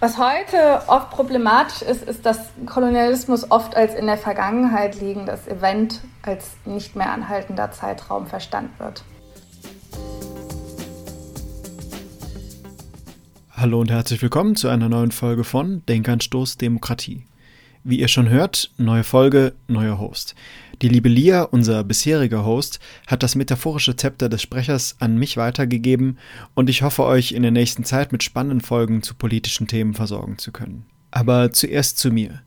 Was heute oft problematisch ist, ist, dass Kolonialismus oft als in der Vergangenheit liegendes Event als nicht mehr anhaltender Zeitraum verstanden wird. Hallo und herzlich willkommen zu einer neuen Folge von Denkanstoß Demokratie. Wie ihr schon hört, neue Folge, neuer Host. Die liebe Lia, unser bisheriger Host, hat das metaphorische Zepter des Sprechers an mich weitergegeben und ich hoffe euch in der nächsten Zeit mit spannenden Folgen zu politischen Themen versorgen zu können. Aber zuerst zu mir.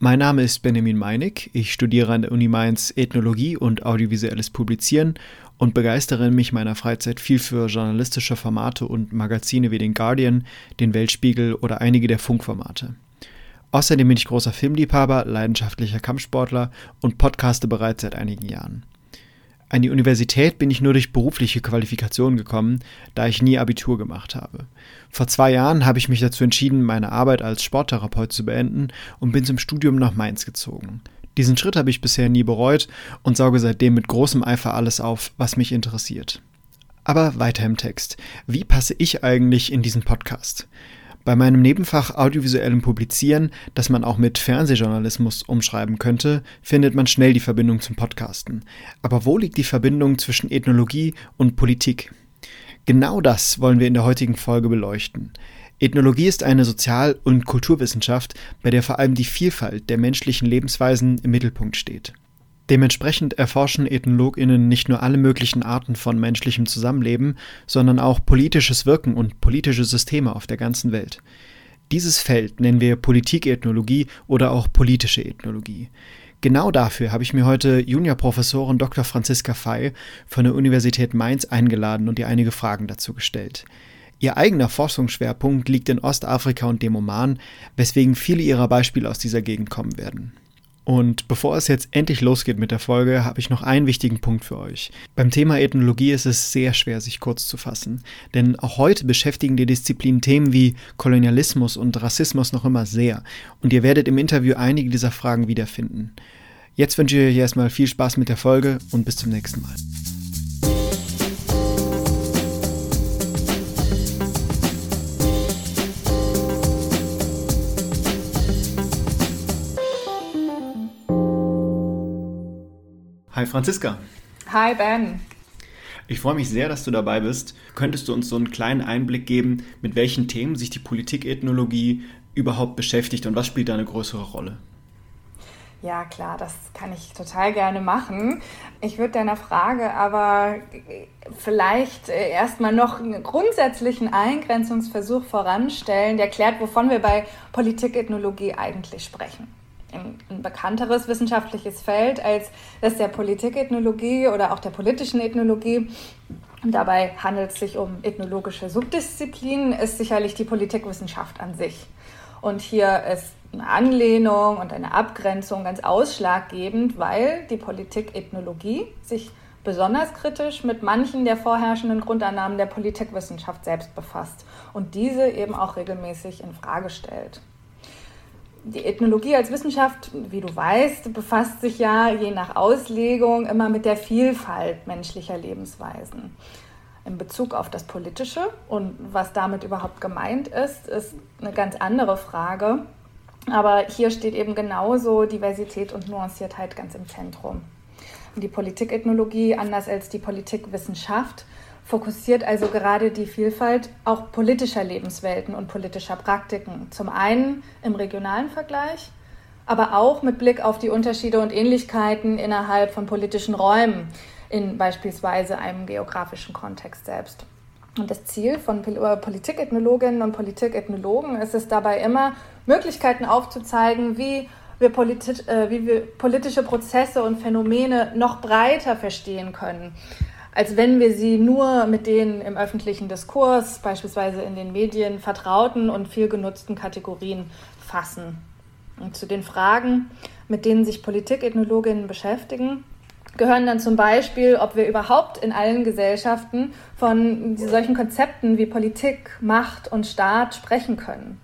Mein Name ist Benjamin Meinig, ich studiere an der Uni Mainz Ethnologie und audiovisuelles Publizieren und begeistere mich meiner Freizeit viel für journalistische Formate und Magazine wie den Guardian, den Weltspiegel oder einige der Funkformate. Außerdem bin ich großer Filmliebhaber, leidenschaftlicher Kampfsportler und podcaste bereits seit einigen Jahren. An die Universität bin ich nur durch berufliche Qualifikationen gekommen, da ich nie Abitur gemacht habe. Vor zwei Jahren habe ich mich dazu entschieden, meine Arbeit als Sporttherapeut zu beenden und bin zum Studium nach Mainz gezogen. Diesen Schritt habe ich bisher nie bereut und sauge seitdem mit großem Eifer alles auf, was mich interessiert. Aber weiter im Text. Wie passe ich eigentlich in diesen Podcast? Bei meinem Nebenfach audiovisuellem Publizieren, das man auch mit Fernsehjournalismus umschreiben könnte, findet man schnell die Verbindung zum Podcasten. Aber wo liegt die Verbindung zwischen Ethnologie und Politik? Genau das wollen wir in der heutigen Folge beleuchten. Ethnologie ist eine Sozial- und Kulturwissenschaft, bei der vor allem die Vielfalt der menschlichen Lebensweisen im Mittelpunkt steht. Dementsprechend erforschen EthnologInnen nicht nur alle möglichen Arten von menschlichem Zusammenleben, sondern auch politisches Wirken und politische Systeme auf der ganzen Welt. Dieses Feld nennen wir Politikethnologie oder auch politische Ethnologie. Genau dafür habe ich mir heute Juniorprofessorin Dr. Franziska Fey von der Universität Mainz eingeladen und ihr einige Fragen dazu gestellt. Ihr eigener Forschungsschwerpunkt liegt in Ostafrika und dem Oman, weswegen viele ihrer Beispiele aus dieser Gegend kommen werden. Und bevor es jetzt endlich losgeht mit der Folge, habe ich noch einen wichtigen Punkt für euch. Beim Thema Ethnologie ist es sehr schwer, sich kurz zu fassen. Denn auch heute beschäftigen die Disziplinen Themen wie Kolonialismus und Rassismus noch immer sehr. Und ihr werdet im Interview einige dieser Fragen wiederfinden. Jetzt wünsche ich euch erstmal viel Spaß mit der Folge und bis zum nächsten Mal. Hi Franziska. Hi Ben. Ich freue mich sehr, dass du dabei bist. Könntest du uns so einen kleinen Einblick geben, mit welchen Themen sich die Politikethnologie überhaupt beschäftigt und was spielt da eine größere Rolle? Ja, klar, das kann ich total gerne machen. Ich würde deiner Frage aber vielleicht äh, erstmal noch einen grundsätzlichen Eingrenzungsversuch voranstellen, der klärt, wovon wir bei Politikethnologie eigentlich sprechen ein, bekannteres wissenschaftliches Feld als das der Politikethnologie oder auch der politischen Ethnologie. Und dabei handelt es sich um ethnologische Subdisziplinen, ist sicherlich die Politikwissenschaft an sich. Und hier ist eine Anlehnung und eine Abgrenzung ganz ausschlaggebend, weil die Politikethnologie sich besonders kritisch mit manchen der vorherrschenden Grundannahmen der Politikwissenschaft selbst befasst und diese eben auch regelmäßig in Frage stellt die Ethnologie als Wissenschaft, wie du weißt, befasst sich ja je nach Auslegung immer mit der Vielfalt menschlicher Lebensweisen. In Bezug auf das Politische und was damit überhaupt gemeint ist, ist eine ganz andere Frage. Aber hier steht eben genauso Diversität und Nuanciertheit ganz im Zentrum. Und die Politikethnologie, anders als die Politikwissenschaft, fokussiert also gerade die Vielfalt auch politischer Lebenswelten und politischer Praktiken. Zum einen im regionalen Vergleich, aber auch mit Blick auf die Unterschiede und Ähnlichkeiten innerhalb von politischen Räumen in beispielsweise einem geografischen Kontext selbst. Und das Ziel von äh, Politikethnologinnen und Politikethnologen ist es dabei immer, Möglichkeiten aufzuzeigen, wie wir, politi äh, wie wir politische Prozesse und Phänomene noch breiter verstehen können als wenn wir sie nur mit den im öffentlichen Diskurs, beispielsweise in den Medien, vertrauten und viel genutzten Kategorien fassen. Und zu den Fragen, mit denen sich Politikethnologinnen beschäftigen, gehören dann zum Beispiel, ob wir überhaupt in allen Gesellschaften von solchen Konzepten wie Politik, Macht und Staat sprechen können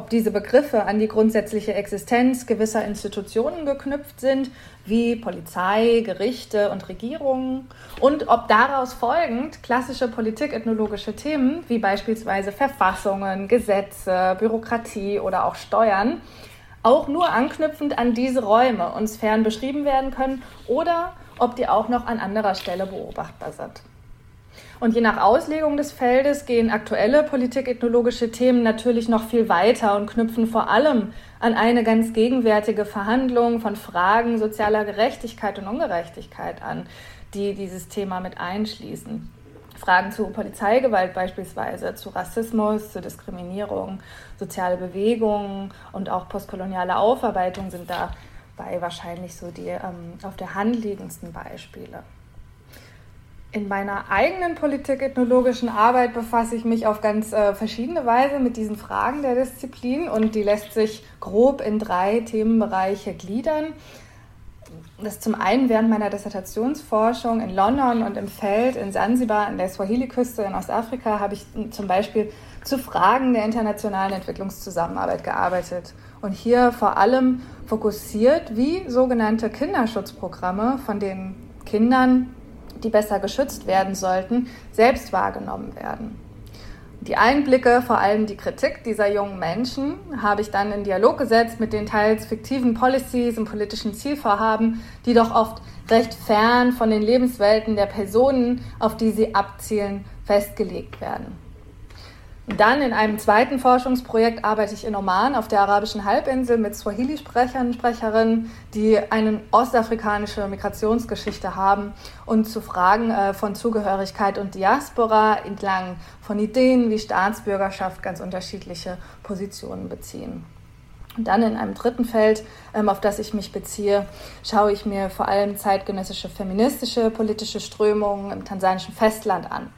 ob diese Begriffe an die grundsätzliche Existenz gewisser Institutionen geknüpft sind, wie Polizei, Gerichte und Regierungen, und ob daraus folgend klassische politikethnologische Themen wie beispielsweise Verfassungen, Gesetze, Bürokratie oder auch Steuern auch nur anknüpfend an diese Räume und Sphären beschrieben werden können oder ob die auch noch an anderer Stelle beobachtbar sind. Und je nach Auslegung des Feldes gehen aktuelle politikethnologische Themen natürlich noch viel weiter und knüpfen vor allem an eine ganz gegenwärtige Verhandlung von Fragen sozialer Gerechtigkeit und Ungerechtigkeit an, die dieses Thema mit einschließen. Fragen zu Polizeigewalt beispielsweise, zu Rassismus, zu Diskriminierung, soziale Bewegungen und auch postkoloniale Aufarbeitung sind dabei wahrscheinlich so die ähm, auf der Hand liegendsten Beispiele. In meiner eigenen politikethnologischen Arbeit befasse ich mich auf ganz äh, verschiedene Weise mit diesen Fragen der Disziplin und die lässt sich grob in drei Themenbereiche gliedern. Das zum einen während meiner Dissertationsforschung in London und im Feld in Sansibar an der Swahili-Küste in Ostafrika habe ich zum Beispiel zu Fragen der internationalen Entwicklungszusammenarbeit gearbeitet und hier vor allem fokussiert, wie sogenannte Kinderschutzprogramme von den Kindern die besser geschützt werden sollten, selbst wahrgenommen werden. Die Einblicke, vor allem die Kritik dieser jungen Menschen, habe ich dann in Dialog gesetzt mit den teils fiktiven Policies und politischen Zielvorhaben, die doch oft recht fern von den Lebenswelten der Personen, auf die sie abzielen, festgelegt werden. Dann in einem zweiten Forschungsprojekt arbeite ich in Oman auf der arabischen Halbinsel mit Swahili-Sprechern Sprecherinnen, die eine ostafrikanische Migrationsgeschichte haben und zu Fragen äh, von Zugehörigkeit und Diaspora entlang von Ideen wie Staatsbürgerschaft ganz unterschiedliche Positionen beziehen. Und dann in einem dritten Feld, ähm, auf das ich mich beziehe, schaue ich mir vor allem zeitgenössische feministische politische Strömungen im tansanischen Festland an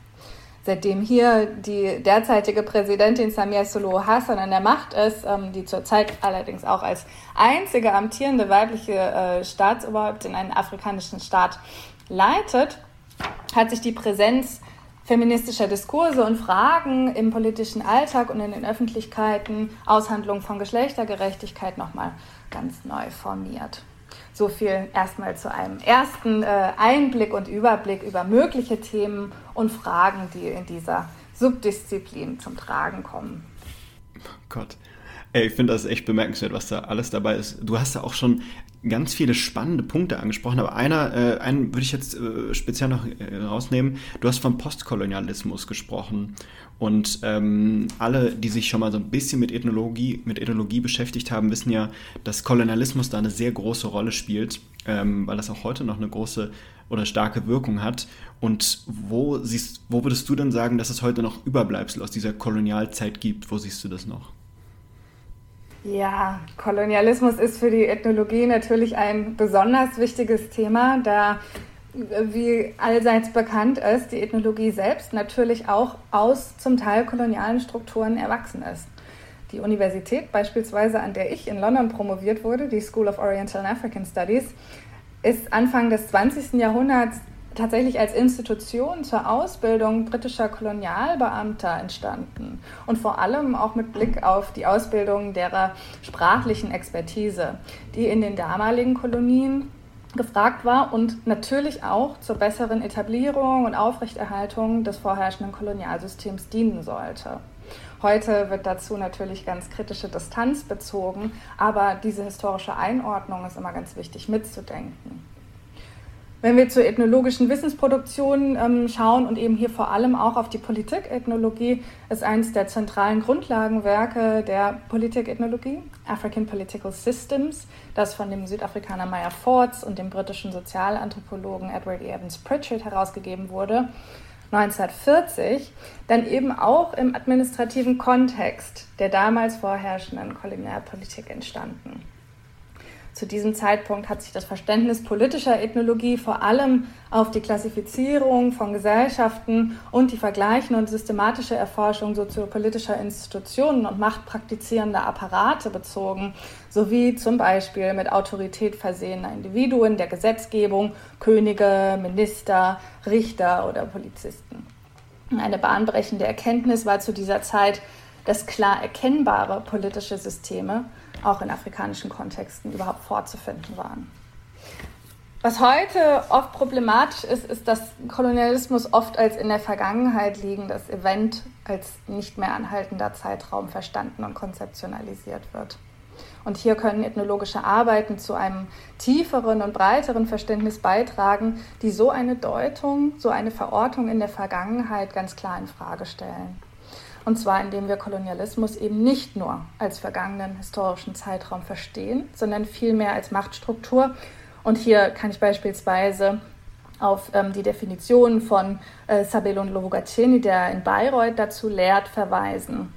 seitdem hier die derzeitige Präsidentin Samia Suluhu Hassan an der Macht ist, ähm, die zurzeit allerdings auch als einzige amtierende weibliche äh, Staatsoberhaupt in einem afrikanischen Staat leitet, hat sich die Präsenz feministischer Diskurse und Fragen im politischen Alltag und in den Öffentlichkeiten, Aushandlung von Geschlechtergerechtigkeit nochmal ganz neu formiert. So viel erstmal zu einem ersten äh, Einblick und Überblick über mögliche Themen und Fragen, die in dieser Subdisziplin zum Tragen kommen. Gott. Ey, ich finde das echt bemerkenswert, was da alles dabei ist. Du hast da auch schon ganz viele spannende Punkte angesprochen, aber einer, äh, einen würde ich jetzt äh, speziell noch äh, rausnehmen. Du hast vom Postkolonialismus gesprochen und ähm, alle, die sich schon mal so ein bisschen mit Ethnologie, mit Ethnologie beschäftigt haben, wissen ja, dass Kolonialismus da eine sehr große Rolle spielt, ähm, weil das auch heute noch eine große oder starke Wirkung hat. Und wo siehst, wo würdest du denn sagen, dass es heute noch Überbleibsel aus dieser Kolonialzeit gibt? Wo siehst du das noch? Ja, Kolonialismus ist für die Ethnologie natürlich ein besonders wichtiges Thema, da, wie allseits bekannt ist, die Ethnologie selbst natürlich auch aus zum Teil kolonialen Strukturen erwachsen ist. Die Universität beispielsweise, an der ich in London promoviert wurde, die School of Oriental and African Studies, ist Anfang des 20. Jahrhunderts tatsächlich als Institution zur Ausbildung britischer Kolonialbeamter entstanden und vor allem auch mit Blick auf die Ausbildung derer sprachlichen Expertise, die in den damaligen Kolonien gefragt war und natürlich auch zur besseren Etablierung und Aufrechterhaltung des vorherrschenden Kolonialsystems dienen sollte. Heute wird dazu natürlich ganz kritische Distanz bezogen, aber diese historische Einordnung ist immer ganz wichtig mitzudenken. Wenn wir zur ethnologischen Wissensproduktion ähm, schauen und eben hier vor allem auch auf die Politikethnologie, ist eines der zentralen Grundlagenwerke der Politikethnologie, African Political Systems, das von dem Südafrikaner Meyer Fords und dem britischen Sozialanthropologen Edward E. Evans Pritchard herausgegeben wurde, 1940, dann eben auch im administrativen Kontext der damals vorherrschenden Kolonialpolitik entstanden. Zu diesem Zeitpunkt hat sich das Verständnis politischer Ethnologie vor allem auf die Klassifizierung von Gesellschaften und die vergleichende und systematische Erforschung soziopolitischer Institutionen und machtpraktizierender Apparate bezogen, sowie zum Beispiel mit Autorität versehener Individuen der Gesetzgebung, Könige, Minister, Richter oder Polizisten. Eine bahnbrechende Erkenntnis war zu dieser Zeit, dass klar erkennbare politische Systeme auch in afrikanischen Kontexten überhaupt vorzufinden waren. Was heute oft problematisch ist, ist, dass Kolonialismus oft als in der Vergangenheit liegendes Event als nicht mehr anhaltender Zeitraum verstanden und konzeptionalisiert wird. Und hier können ethnologische Arbeiten zu einem tieferen und breiteren Verständnis beitragen, die so eine Deutung, so eine Verortung in der Vergangenheit ganz klar in Frage stellen. Und zwar indem wir Kolonialismus eben nicht nur als vergangenen historischen Zeitraum verstehen, sondern vielmehr als Machtstruktur. Und hier kann ich beispielsweise auf ähm, die Definition von äh, Sabelon Lovugaceni, der in Bayreuth dazu lehrt, verweisen.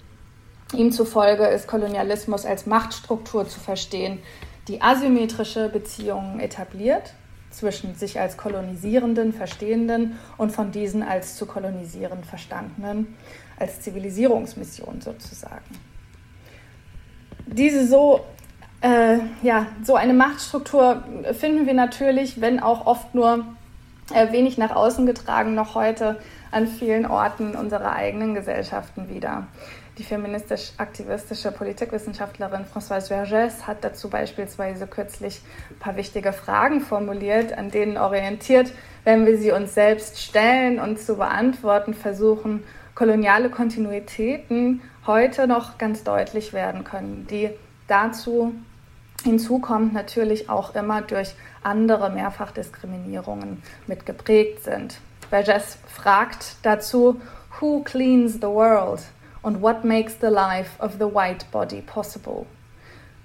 Ihm zufolge ist Kolonialismus als Machtstruktur zu verstehen, die asymmetrische Beziehungen etabliert zwischen sich als kolonisierenden, verstehenden und von diesen als zu kolonisieren verstandenen, als Zivilisierungsmission sozusagen. Diese so, äh, ja, so eine Machtstruktur finden wir natürlich, wenn auch oft nur äh, wenig nach außen getragen, noch heute an vielen Orten unserer eigenen Gesellschaften wieder. Die feministisch-aktivistische Politikwissenschaftlerin Françoise Vergès hat dazu beispielsweise kürzlich ein paar wichtige Fragen formuliert, an denen orientiert, wenn wir sie uns selbst stellen und zu beantworten versuchen, koloniale Kontinuitäten heute noch ganz deutlich werden können, die dazu hinzukommt natürlich auch immer durch andere Mehrfachdiskriminierungen mit geprägt sind. Vergès fragt dazu, Who cleans the world? und What makes the life of the white body possible?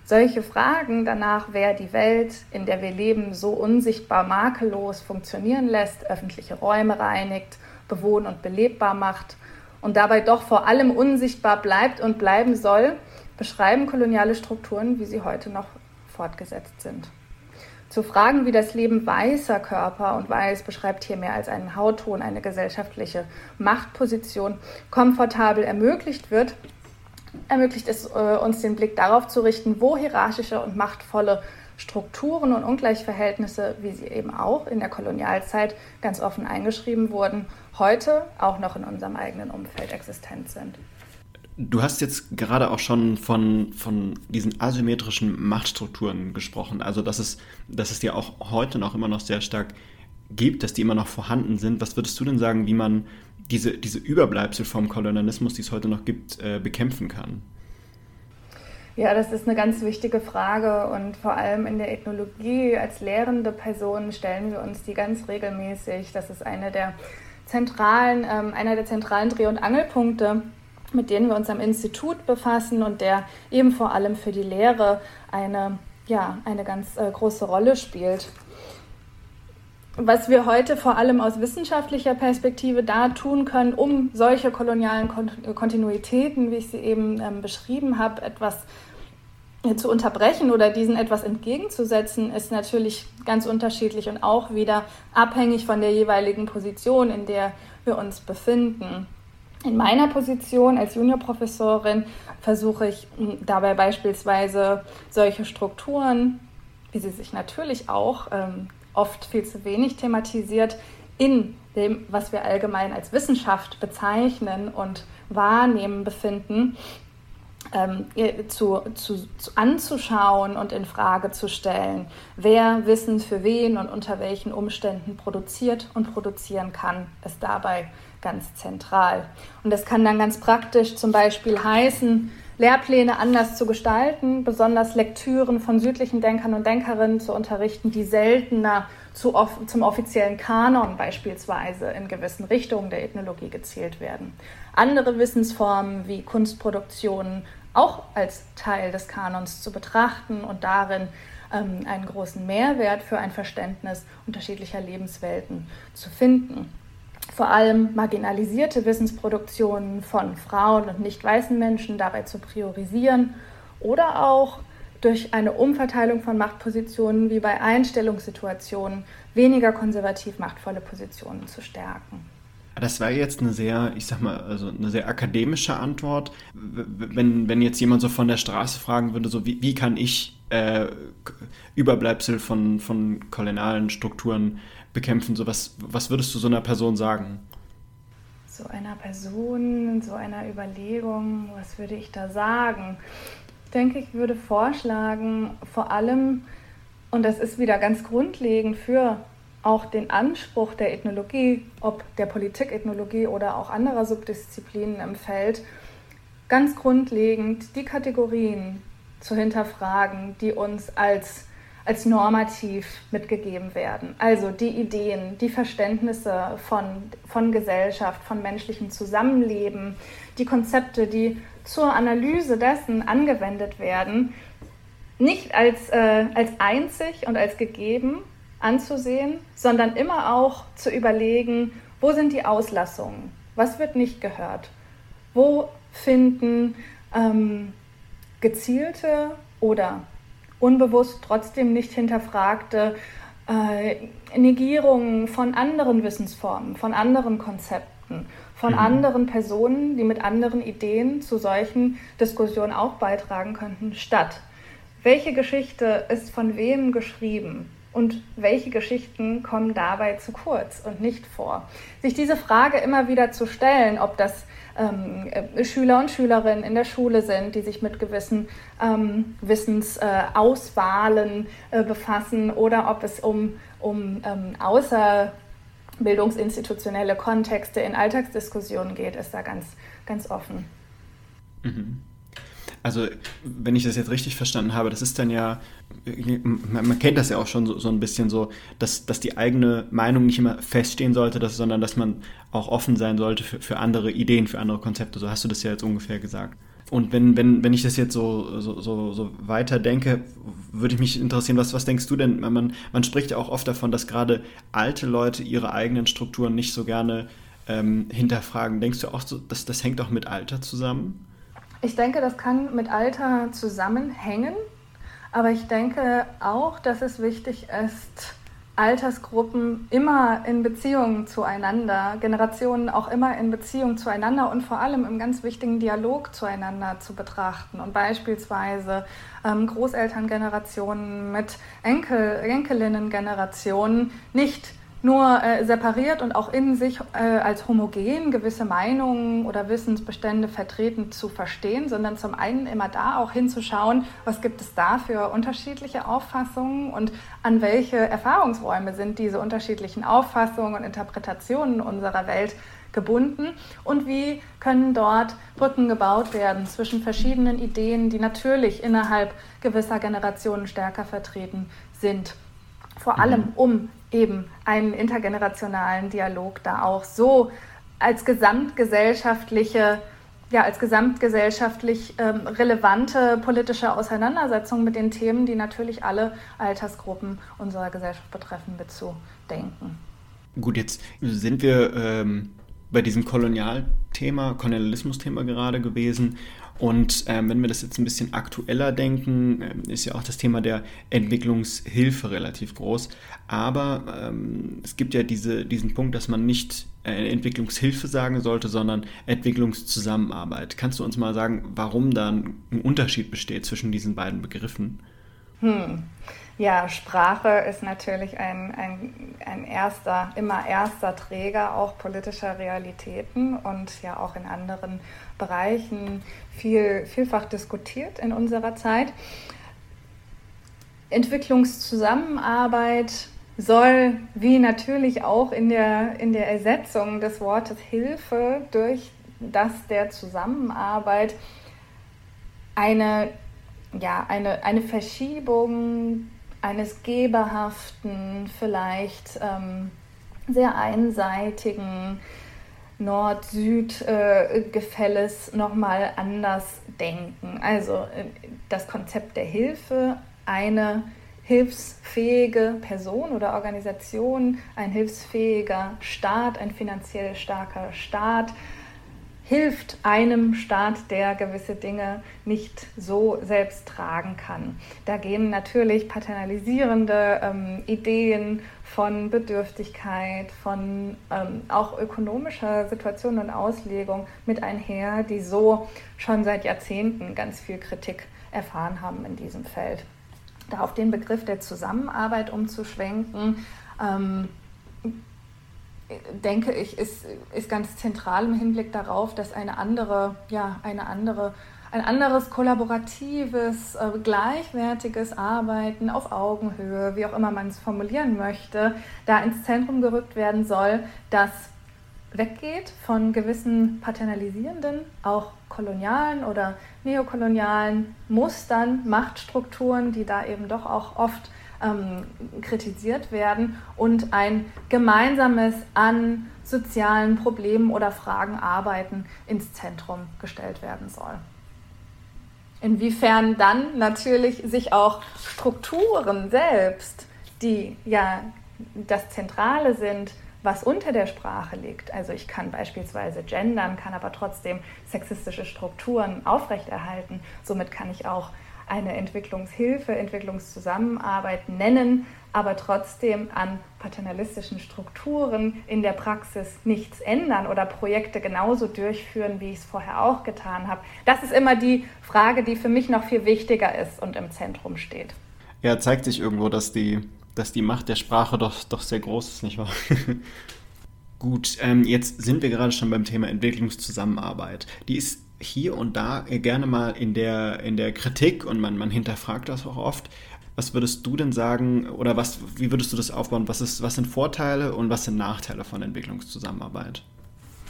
Solche Fragen danach, wer die Welt, in der wir leben, so unsichtbar makellos funktionieren lässt, öffentliche Räume reinigt, bewohnt und belebbar macht und dabei doch vor allem unsichtbar bleibt und bleiben soll, beschreiben koloniale Strukturen, wie sie heute noch fortgesetzt sind. Zu Fragen wie das Leben weißer Körper und weiß beschreibt hier mehr als einen Hautton eine gesellschaftliche Machtposition komfortabel ermöglicht wird, ermöglicht es äh, uns den Blick darauf zu richten, wo hierarchische und machtvolle Strukturen und Ungleichverhältnisse, wie sie eben auch in der Kolonialzeit ganz offen eingeschrieben wurden, heute auch noch in unserem eigenen Umfeld existent sind. Du hast jetzt gerade auch schon von, von diesen asymmetrischen Machtstrukturen gesprochen. Also, dass es, dass es die auch heute noch immer noch sehr stark gibt, dass die immer noch vorhanden sind. Was würdest du denn sagen, wie man diese, diese Überbleibsel vom Kolonialismus, die es heute noch gibt, äh, bekämpfen kann? Ja, das ist eine ganz wichtige Frage und vor allem in der Ethnologie als lehrende Person stellen wir uns die ganz regelmäßig. Das ist eine der zentralen, ähm, einer der zentralen Dreh- und Angelpunkte mit denen wir uns am Institut befassen und der eben vor allem für die Lehre eine, ja, eine ganz äh, große Rolle spielt. Was wir heute vor allem aus wissenschaftlicher Perspektive da tun können, um solche kolonialen Kontinuitäten, wie ich sie eben ähm, beschrieben habe, etwas äh, zu unterbrechen oder diesen etwas entgegenzusetzen, ist natürlich ganz unterschiedlich und auch wieder abhängig von der jeweiligen Position, in der wir uns befinden. In meiner Position als Juniorprofessorin versuche ich dabei beispielsweise solche Strukturen, wie sie sich natürlich auch ähm, oft viel zu wenig thematisiert, in dem, was wir allgemein als Wissenschaft bezeichnen und wahrnehmen befinden, ähm, zu, zu, zu, anzuschauen und in Frage zu stellen, wer Wissen für wen und unter welchen Umständen produziert und produzieren kann, ist dabei ganz zentral. Und das kann dann ganz praktisch zum Beispiel heißen, Lehrpläne anders zu gestalten, besonders Lektüren von südlichen Denkern und Denkerinnen zu unterrichten, die seltener zu, zum offiziellen Kanon beispielsweise in gewissen Richtungen der Ethnologie gezählt werden. Andere Wissensformen wie Kunstproduktionen auch als Teil des Kanons zu betrachten und darin ähm, einen großen Mehrwert für ein Verständnis unterschiedlicher Lebenswelten zu finden vor allem marginalisierte Wissensproduktionen von Frauen und nicht weißen Menschen dabei zu priorisieren oder auch durch eine Umverteilung von Machtpositionen wie bei Einstellungssituationen weniger konservativ machtvolle Positionen zu stärken. Das war jetzt eine sehr, ich sag mal, also eine sehr akademische Antwort. Wenn, wenn jetzt jemand so von der Straße fragen würde, so wie, wie kann ich äh, Überbleibsel von, von kolonialen Strukturen bekämpfen, so was, was würdest du so einer Person sagen? so einer Person, so einer Überlegung, was würde ich da sagen? Ich denke, ich würde vorschlagen, vor allem, und das ist wieder ganz grundlegend für auch den Anspruch der Ethnologie, ob der Politikethnologie oder auch anderer Subdisziplinen im Feld, ganz grundlegend die Kategorien zu hinterfragen, die uns als, als normativ mitgegeben werden. Also die Ideen, die Verständnisse von, von Gesellschaft, von menschlichem Zusammenleben, die Konzepte, die zur Analyse dessen angewendet werden, nicht als, äh, als einzig und als gegeben, anzusehen, sondern immer auch zu überlegen, wo sind die Auslassungen, was wird nicht gehört, wo finden ähm, gezielte oder unbewusst trotzdem nicht hinterfragte äh, Negierungen von anderen Wissensformen, von anderen Konzepten, von mhm. anderen Personen, die mit anderen Ideen zu solchen Diskussionen auch beitragen könnten, statt. Welche Geschichte ist von wem geschrieben? Und welche Geschichten kommen dabei zu kurz und nicht vor. Sich diese Frage immer wieder zu stellen, ob das ähm, äh, Schüler und Schülerinnen in der Schule sind, die sich mit gewissen ähm, Wissensauswahlen äh, äh, befassen oder ob es um, um ähm, außerbildungsinstitutionelle Kontexte in Alltagsdiskussionen geht, ist da ganz, ganz offen. Mhm. Also, wenn ich das jetzt richtig verstanden habe, das ist dann ja, man, kennt das ja auch schon so, so ein bisschen so, dass, dass die eigene Meinung nicht immer feststehen sollte, dass, sondern dass man auch offen sein sollte für, für andere Ideen, für andere Konzepte. So hast du das ja jetzt ungefähr gesagt. Und wenn, wenn, wenn ich das jetzt so, so, so, so weiter denke, würde ich mich interessieren, was, was denkst du denn? Man, man spricht ja auch oft davon, dass gerade alte Leute ihre eigenen Strukturen nicht so gerne ähm, hinterfragen. Denkst du auch, so, dass das hängt auch mit Alter zusammen? Ich denke, das kann mit Alter zusammenhängen, aber ich denke auch, dass es wichtig ist, Altersgruppen immer in Beziehung zueinander, Generationen auch immer in Beziehung zueinander und vor allem im ganz wichtigen Dialog zueinander zu betrachten. Und beispielsweise ähm, Großelterngenerationen mit Enkel, Enkelinnengenerationen nicht nur äh, separiert und auch in sich äh, als homogen gewisse Meinungen oder Wissensbestände vertreten zu verstehen, sondern zum einen immer da auch hinzuschauen, was gibt es da für unterschiedliche Auffassungen und an welche Erfahrungsräume sind diese unterschiedlichen Auffassungen und Interpretationen unserer Welt gebunden und wie können dort Brücken gebaut werden zwischen verschiedenen Ideen, die natürlich innerhalb gewisser Generationen stärker vertreten sind. Vor allem mhm. um eben einen intergenerationalen Dialog da auch so als gesamtgesellschaftliche ja, als gesamtgesellschaftlich ähm, relevante politische Auseinandersetzung mit den Themen, die natürlich alle Altersgruppen unserer Gesellschaft betreffen, mitzudenken. Gut, jetzt sind wir ähm, bei diesem Kolonialthema, Kolonialismus-Thema gerade gewesen. Und ähm, wenn wir das jetzt ein bisschen aktueller denken, äh, ist ja auch das Thema der Entwicklungshilfe relativ groß. Aber ähm, es gibt ja diese, diesen Punkt, dass man nicht äh, Entwicklungshilfe sagen sollte, sondern Entwicklungszusammenarbeit. Kannst du uns mal sagen, warum da ein Unterschied besteht zwischen diesen beiden Begriffen? Hm. Ja, Sprache ist natürlich ein, ein, ein erster, immer erster Träger auch politischer Realitäten und ja auch in anderen Bereichen viel, vielfach diskutiert in unserer Zeit. Entwicklungszusammenarbeit soll, wie natürlich auch in der, in der Ersetzung des Wortes Hilfe durch das der Zusammenarbeit, eine, ja, eine, eine Verschiebung eines geberhaften, vielleicht ähm, sehr einseitigen Nord-Süd-Gefälles äh, nochmal anders denken. Also äh, das Konzept der Hilfe, eine hilfsfähige Person oder Organisation, ein hilfsfähiger Staat, ein finanziell starker Staat, hilft einem Staat, der gewisse Dinge nicht so selbst tragen kann. Da gehen natürlich paternalisierende ähm, Ideen von Bedürftigkeit, von ähm, auch ökonomischer Situation und Auslegung mit einher, die so schon seit Jahrzehnten ganz viel Kritik erfahren haben in diesem Feld. Da auf den Begriff der Zusammenarbeit umzuschwenken, ähm, denke ich, ist, ist ganz zentral im Hinblick darauf, dass eine andere, ja, eine andere ein anderes kollaboratives, äh, gleichwertiges Arbeiten auf Augenhöhe, wie auch immer man es formulieren möchte, da ins Zentrum gerückt werden soll, das weggeht von gewissen paternalisierenden, auch kolonialen oder neokolonialen Mustern, Machtstrukturen, die da eben doch auch oft ähm, kritisiert werden und ein gemeinsames an sozialen Problemen oder Fragen arbeiten ins Zentrum gestellt werden soll. Inwiefern dann natürlich sich auch Strukturen selbst, die ja das Zentrale sind, was unter der Sprache liegt. Also ich kann beispielsweise gendern, kann aber trotzdem sexistische Strukturen aufrechterhalten. Somit kann ich auch eine Entwicklungshilfe, Entwicklungszusammenarbeit nennen, aber trotzdem an paternalistischen Strukturen in der Praxis nichts ändern oder Projekte genauso durchführen, wie ich es vorher auch getan habe. Das ist immer die Frage, die für mich noch viel wichtiger ist und im Zentrum steht. Ja, zeigt sich irgendwo, dass die, dass die Macht der Sprache doch, doch sehr groß ist, nicht wahr? Gut, ähm, jetzt sind wir gerade schon beim Thema Entwicklungszusammenarbeit. Die ist hier und da gerne mal in der, in der Kritik und man, man hinterfragt das auch oft. Was würdest du denn sagen oder was, wie würdest du das aufbauen? Was, ist, was sind Vorteile und was sind Nachteile von Entwicklungszusammenarbeit?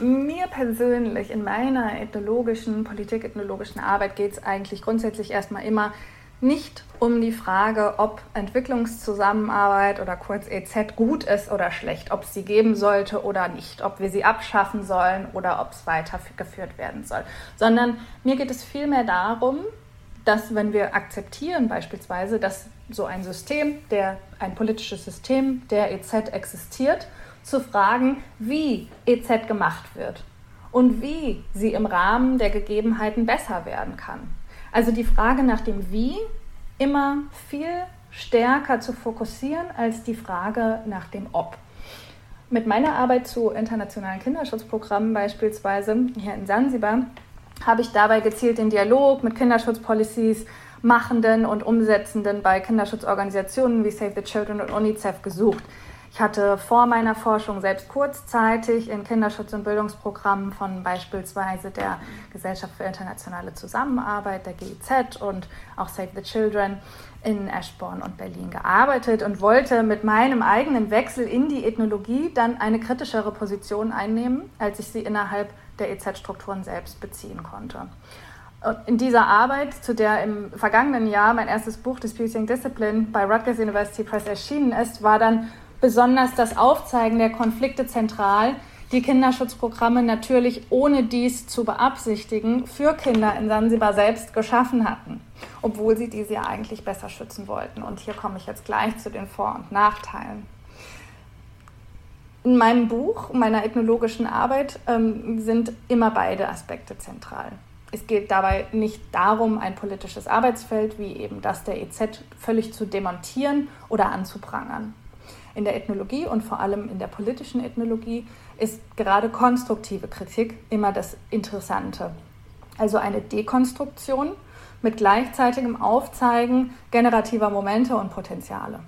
Mir persönlich in meiner ethnologischen, politikethnologischen Arbeit geht es eigentlich grundsätzlich erstmal immer nicht um die Frage, ob Entwicklungszusammenarbeit oder kurz EZ gut ist oder schlecht, ob es sie geben sollte oder nicht, ob wir sie abschaffen sollen oder ob es weitergeführt werden soll, sondern mir geht es vielmehr darum, dass wenn wir akzeptieren beispielsweise, dass so ein System, der ein politisches System der EZ existiert, zu fragen, wie EZ gemacht wird und wie sie im Rahmen der Gegebenheiten besser werden kann. Also die Frage nach dem Wie immer viel stärker zu fokussieren als die Frage nach dem Ob. Mit meiner Arbeit zu internationalen Kinderschutzprogrammen beispielsweise hier in Sansibar habe ich dabei gezielt den Dialog mit Kinderschutzpolicies Machenden und Umsetzenden bei Kinderschutzorganisationen wie Save the Children und UNICEF gesucht. Ich hatte vor meiner Forschung selbst kurzzeitig in Kinderschutz- und Bildungsprogrammen von beispielsweise der Gesellschaft für internationale Zusammenarbeit, der GIZ und auch Save the Children in Eschborn und Berlin gearbeitet und wollte mit meinem eigenen Wechsel in die Ethnologie dann eine kritischere Position einnehmen, als ich sie innerhalb der EZ-Strukturen selbst beziehen konnte. In dieser Arbeit, zu der im vergangenen Jahr mein erstes Buch Disputing Discipline bei Rutgers University Press erschienen ist, war dann besonders das Aufzeigen der Konflikte zentral, die Kinderschutzprogramme natürlich ohne dies zu beabsichtigen für Kinder in Sansibar selbst geschaffen hatten, obwohl sie diese ja eigentlich besser schützen wollten. Und hier komme ich jetzt gleich zu den Vor- und Nachteilen. In meinem Buch, meiner ethnologischen Arbeit, ähm, sind immer beide Aspekte zentral. Es geht dabei nicht darum, ein politisches Arbeitsfeld wie eben das der EZ völlig zu demontieren oder anzuprangern. In der Ethnologie und vor allem in der politischen Ethnologie ist gerade konstruktive Kritik immer das Interessante. Also eine Dekonstruktion mit gleichzeitigem Aufzeigen generativer Momente und Potenziale.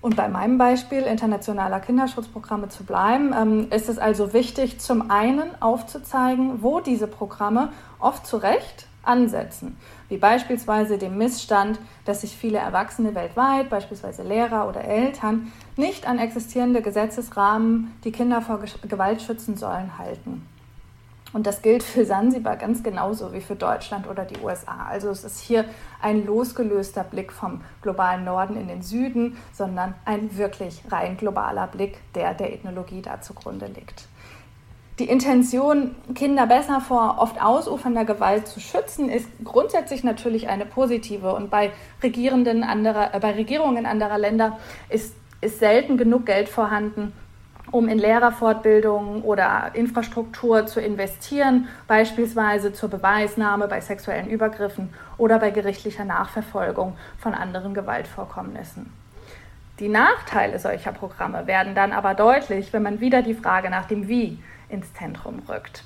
Und bei meinem Beispiel internationaler Kinderschutzprogramme zu bleiben, ähm, ist es also wichtig, zum einen aufzuzeigen, wo diese Programme oft zu Recht ansetzen, wie beispielsweise dem Missstand, dass sich viele Erwachsene weltweit, beispielsweise Lehrer oder Eltern, nicht an existierende Gesetzesrahmen, die Kinder vor Gewalt schützen sollen, halten. Und das gilt für Sansibar ganz genauso wie für Deutschland oder die USA. Also es ist hier ein losgelöster Blick vom globalen Norden in den Süden, sondern ein wirklich rein globaler Blick, der der Ethnologie da zugrunde liegt. Die Intention, Kinder besser vor oft ausufernder Gewalt zu schützen, ist grundsätzlich natürlich eine positive. Und bei, Regierenden anderer, äh, bei Regierungen anderer Länder ist, ist selten genug Geld vorhanden, um in Lehrerfortbildungen oder Infrastruktur zu investieren, beispielsweise zur Beweisnahme bei sexuellen Übergriffen oder bei gerichtlicher Nachverfolgung von anderen Gewaltvorkommnissen. Die Nachteile solcher Programme werden dann aber deutlich, wenn man wieder die Frage nach dem Wie ins Zentrum rückt.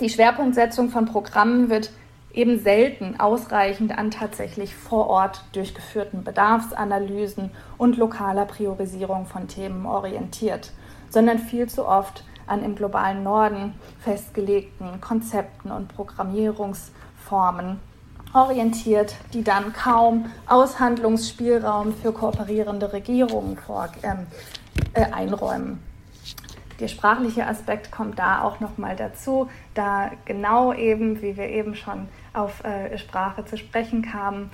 Die Schwerpunktsetzung von Programmen wird eben selten ausreichend an tatsächlich vor Ort durchgeführten Bedarfsanalysen und lokaler Priorisierung von Themen orientiert, sondern viel zu oft an im globalen Norden festgelegten Konzepten und Programmierungsformen orientiert, die dann kaum Aushandlungsspielraum für kooperierende Regierungen vor, ähm, äh, einräumen. Der sprachliche Aspekt kommt da auch nochmal dazu, da genau eben, wie wir eben schon auf äh, Sprache zu sprechen kamen,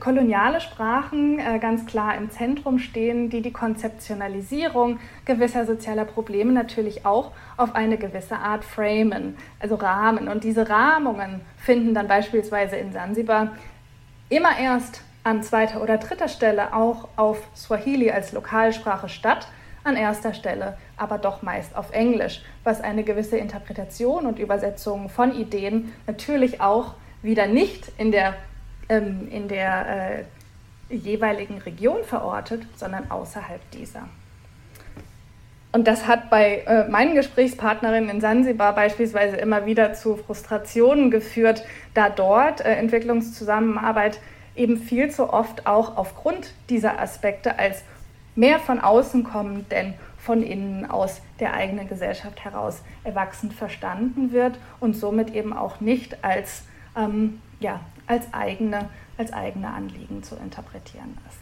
koloniale Sprachen äh, ganz klar im Zentrum stehen, die die Konzeptionalisierung gewisser sozialer Probleme natürlich auch auf eine gewisse Art framen, also rahmen. Und diese Rahmungen finden dann beispielsweise in Sansibar immer erst an zweiter oder dritter Stelle auch auf Swahili als Lokalsprache statt, an erster Stelle aber doch meist auf Englisch, was eine gewisse Interpretation und Übersetzung von Ideen natürlich auch wieder nicht in der ähm, in der äh, jeweiligen Region verortet, sondern außerhalb dieser. Und das hat bei äh, meinen Gesprächspartnerinnen in Sansibar beispielsweise immer wieder zu Frustrationen geführt, da dort äh, Entwicklungszusammenarbeit eben viel zu oft auch aufgrund dieser Aspekte als mehr von außen kommend denn von innen aus der eigenen Gesellschaft heraus erwachsen verstanden wird und somit eben auch nicht als ähm, ja, als eigene, als eigene Anliegen zu interpretieren ist.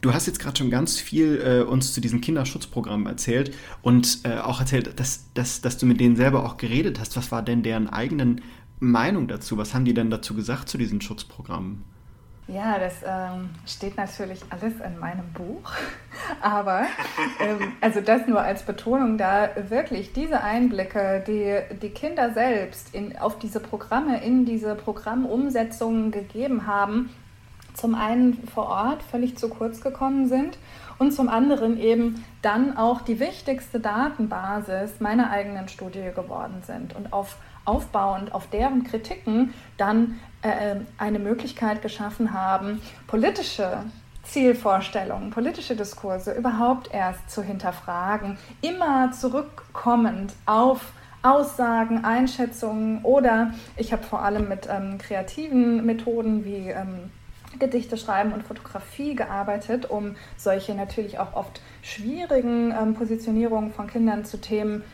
Du hast jetzt gerade schon ganz viel äh, uns zu diesem Kinderschutzprogramm erzählt und äh, auch erzählt, dass, dass, dass du mit denen selber auch geredet hast. Was war denn deren eigenen Meinung dazu? Was haben die denn dazu gesagt zu diesen Schutzprogrammen? Ja, das ähm, steht natürlich alles in meinem Buch. Aber ähm, also das nur als Betonung, da wirklich diese Einblicke, die die Kinder selbst in, auf diese Programme, in diese Programmumsetzungen gegeben haben, zum einen vor Ort völlig zu kurz gekommen sind und zum anderen eben dann auch die wichtigste Datenbasis meiner eigenen Studie geworden sind und auf aufbauend auf deren Kritiken dann äh, eine Möglichkeit geschaffen haben, politische Zielvorstellungen, politische Diskurse überhaupt erst zu hinterfragen, immer zurückkommend auf Aussagen, Einschätzungen oder ich habe vor allem mit ähm, kreativen Methoden wie ähm, Gedichte schreiben und Fotografie gearbeitet, um solche natürlich auch oft schwierigen ähm, Positionierungen von Kindern zu Themen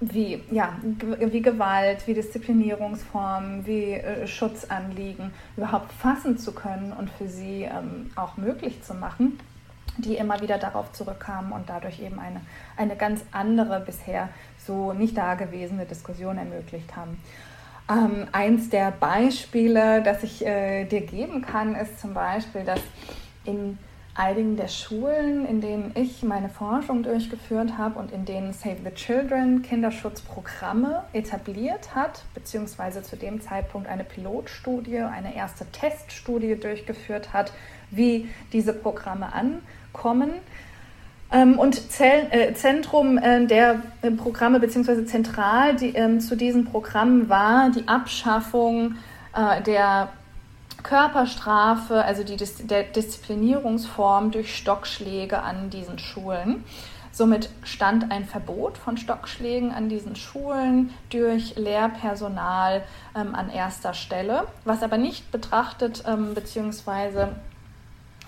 wie, ja, wie Gewalt, wie Disziplinierungsformen, wie äh, Schutzanliegen überhaupt fassen zu können und für sie ähm, auch möglich zu machen, die immer wieder darauf zurückkamen und dadurch eben eine, eine ganz andere, bisher so nicht dagewesene Diskussion ermöglicht haben. Ähm, eins der Beispiele, das ich äh, dir geben kann, ist zum Beispiel, dass in einigen der Schulen, in denen ich meine Forschung durchgeführt habe und in denen Save the Children Kinderschutzprogramme etabliert hat, beziehungsweise zu dem Zeitpunkt eine Pilotstudie, eine erste Teststudie durchgeführt hat, wie diese Programme ankommen. Ähm, und äh, Zentrum äh, der äh, Programme, beziehungsweise zentral ähm, zu diesen Programmen war die Abschaffung der Körperstrafe, also die Dis der Disziplinierungsform durch Stockschläge an diesen Schulen. Somit stand ein Verbot von Stockschlägen an diesen Schulen durch Lehrpersonal ähm, an erster Stelle, was aber nicht betrachtet ähm, bzw.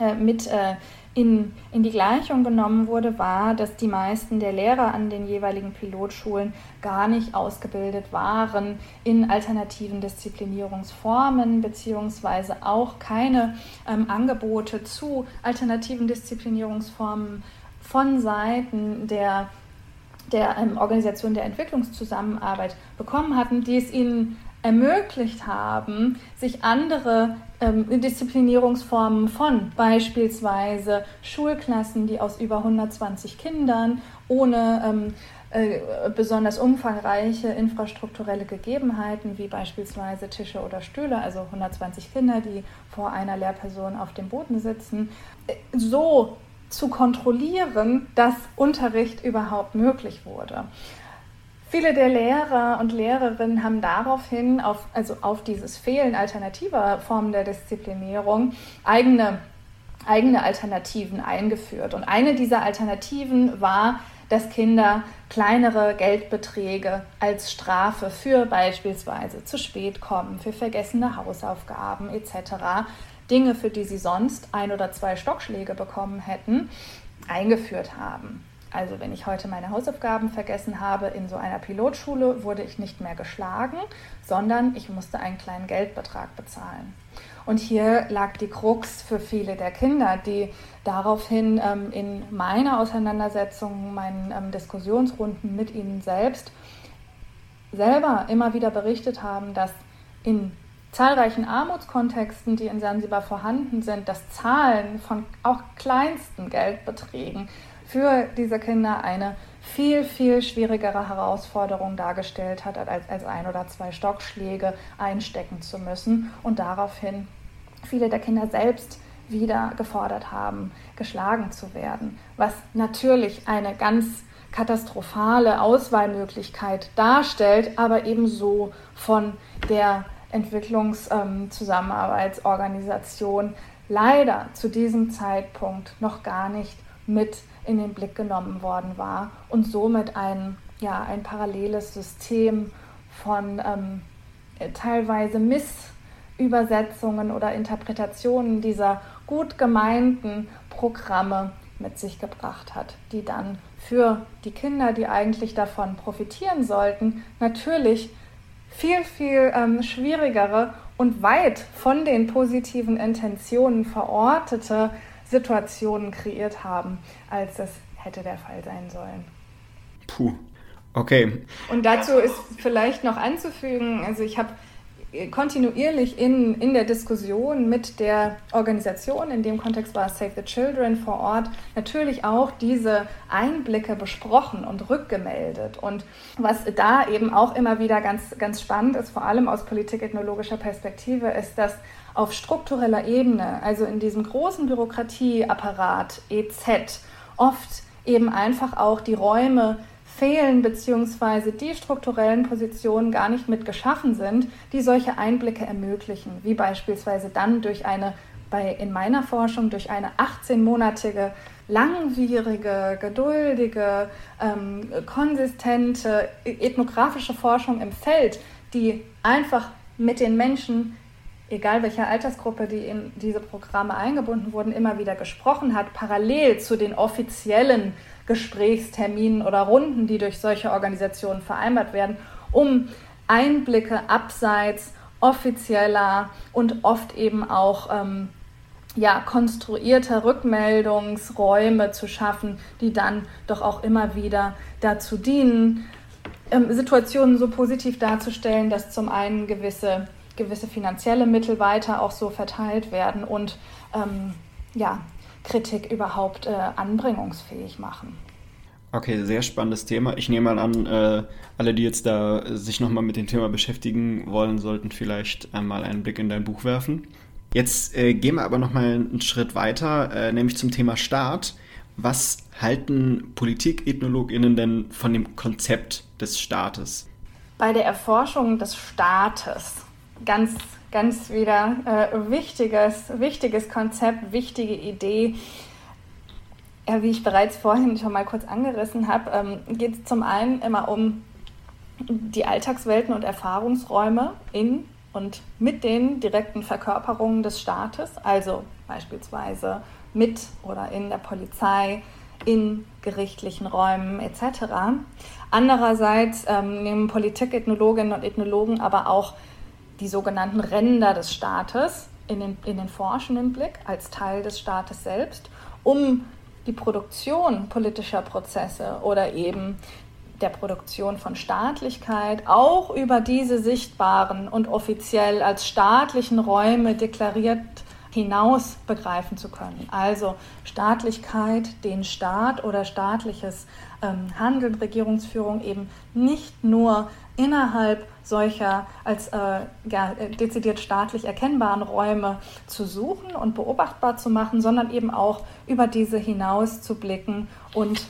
Äh, mit äh, in, in die Gleichung genommen wurde, war, dass die meisten der Lehrer an den jeweiligen Pilotschulen gar nicht ausgebildet waren in alternativen Disziplinierungsformen, beziehungsweise auch keine ähm, Angebote zu alternativen Disziplinierungsformen von Seiten der, der ähm, Organisation der Entwicklungszusammenarbeit bekommen hatten, die es ihnen ermöglicht haben, sich andere ähm, Disziplinierungsformen von beispielsweise Schulklassen, die aus über 120 Kindern ohne ähm, äh, besonders umfangreiche infrastrukturelle Gegebenheiten wie beispielsweise Tische oder Stühle, also 120 Kinder, die vor einer Lehrperson auf dem Boden sitzen, äh, so zu kontrollieren, dass Unterricht überhaupt möglich wurde. Viele der Lehrer und Lehrerinnen haben daraufhin, auf, also auf dieses Fehlen alternativer Formen der Disziplinierung, eigene, eigene Alternativen eingeführt. Und eine dieser Alternativen war, dass Kinder kleinere Geldbeträge als Strafe für beispielsweise zu spät kommen, für vergessene Hausaufgaben etc., Dinge, für die sie sonst ein oder zwei Stockschläge bekommen hätten, eingeführt haben. Also wenn ich heute meine Hausaufgaben vergessen habe in so einer Pilotschule, wurde ich nicht mehr geschlagen, sondern ich musste einen kleinen Geldbetrag bezahlen. Und hier lag die Krux für viele der Kinder, die daraufhin ähm, in meiner Auseinandersetzung, meinen ähm, Diskussionsrunden mit ihnen selbst selber immer wieder berichtet haben, dass in zahlreichen Armutskontexten, die in Sansibar vorhanden sind, das Zahlen von auch kleinsten Geldbeträgen für diese Kinder eine viel, viel schwierigere Herausforderung dargestellt hat, als, als ein oder zwei Stockschläge einstecken zu müssen und daraufhin viele der Kinder selbst wieder gefordert haben, geschlagen zu werden, was natürlich eine ganz katastrophale Auswahlmöglichkeit darstellt, aber ebenso von der Entwicklungszusammenarbeitsorganisation ähm, leider zu diesem Zeitpunkt noch gar nicht mit in den Blick genommen worden war und somit ein, ja, ein paralleles System von ähm, teilweise Missübersetzungen oder Interpretationen dieser gut gemeinten Programme mit sich gebracht hat, die dann für die Kinder, die eigentlich davon profitieren sollten, natürlich viel, viel ähm, schwierigere und weit von den positiven Intentionen verortete Situationen kreiert haben, als das hätte der Fall sein sollen. Puh, okay. Und dazu ist vielleicht noch anzufügen, also ich habe kontinuierlich in, in der Diskussion mit der Organisation, in dem Kontext war Save the Children vor Ort, natürlich auch diese Einblicke besprochen und rückgemeldet. Und was da eben auch immer wieder ganz, ganz spannend ist, vor allem aus politikethnologischer Perspektive, ist, dass auf struktureller Ebene, also in diesem großen Bürokratieapparat EZ, oft eben einfach auch die Räume fehlen beziehungsweise die strukturellen Positionen gar nicht mit geschaffen sind, die solche Einblicke ermöglichen, wie beispielsweise dann durch eine, bei, in meiner Forschung, durch eine 18-monatige langwierige, geduldige, ähm, konsistente ethnografische Forschung im Feld, die einfach mit den Menschen, egal welcher Altersgruppe, die in diese Programme eingebunden wurden, immer wieder gesprochen hat, parallel zu den offiziellen Gesprächsterminen oder Runden, die durch solche Organisationen vereinbart werden, um Einblicke abseits offizieller und oft eben auch ähm, ja, konstruierter Rückmeldungsräume zu schaffen, die dann doch auch immer wieder dazu dienen, ähm, Situationen so positiv darzustellen, dass zum einen gewisse, gewisse finanzielle Mittel weiter auch so verteilt werden und ähm, ja, Kritik überhaupt äh, anbringungsfähig machen. Okay, sehr spannendes Thema. Ich nehme mal an, äh, alle, die jetzt da sich nochmal mit dem Thema beschäftigen wollen, sollten vielleicht einmal einen Blick in dein Buch werfen. Jetzt äh, gehen wir aber nochmal einen Schritt weiter, äh, nämlich zum Thema Staat. Was halten Politikethnologinnen denn von dem Konzept des Staates? Bei der Erforschung des Staates ganz ganz wieder äh, wichtiges, wichtiges Konzept, wichtige Idee. Ja, wie ich bereits vorhin schon mal kurz angerissen habe, ähm, geht es zum einen immer um die Alltagswelten und Erfahrungsräume in und mit den direkten Verkörperungen des Staates, also beispielsweise mit oder in der Polizei, in gerichtlichen Räumen etc. Andererseits ähm, nehmen Politikethnologinnen und Ethnologen aber auch die sogenannten Ränder des Staates in den, in den forschenden Blick als Teil des Staates selbst, um die Produktion politischer Prozesse oder eben der Produktion von Staatlichkeit auch über diese sichtbaren und offiziell als staatlichen Räume deklariert hinaus begreifen zu können. Also Staatlichkeit, den Staat oder staatliches ähm, Handeln, Regierungsführung eben nicht nur innerhalb solcher als äh, ja, dezidiert staatlich erkennbaren Räume zu suchen und beobachtbar zu machen, sondern eben auch über diese hinaus zu blicken und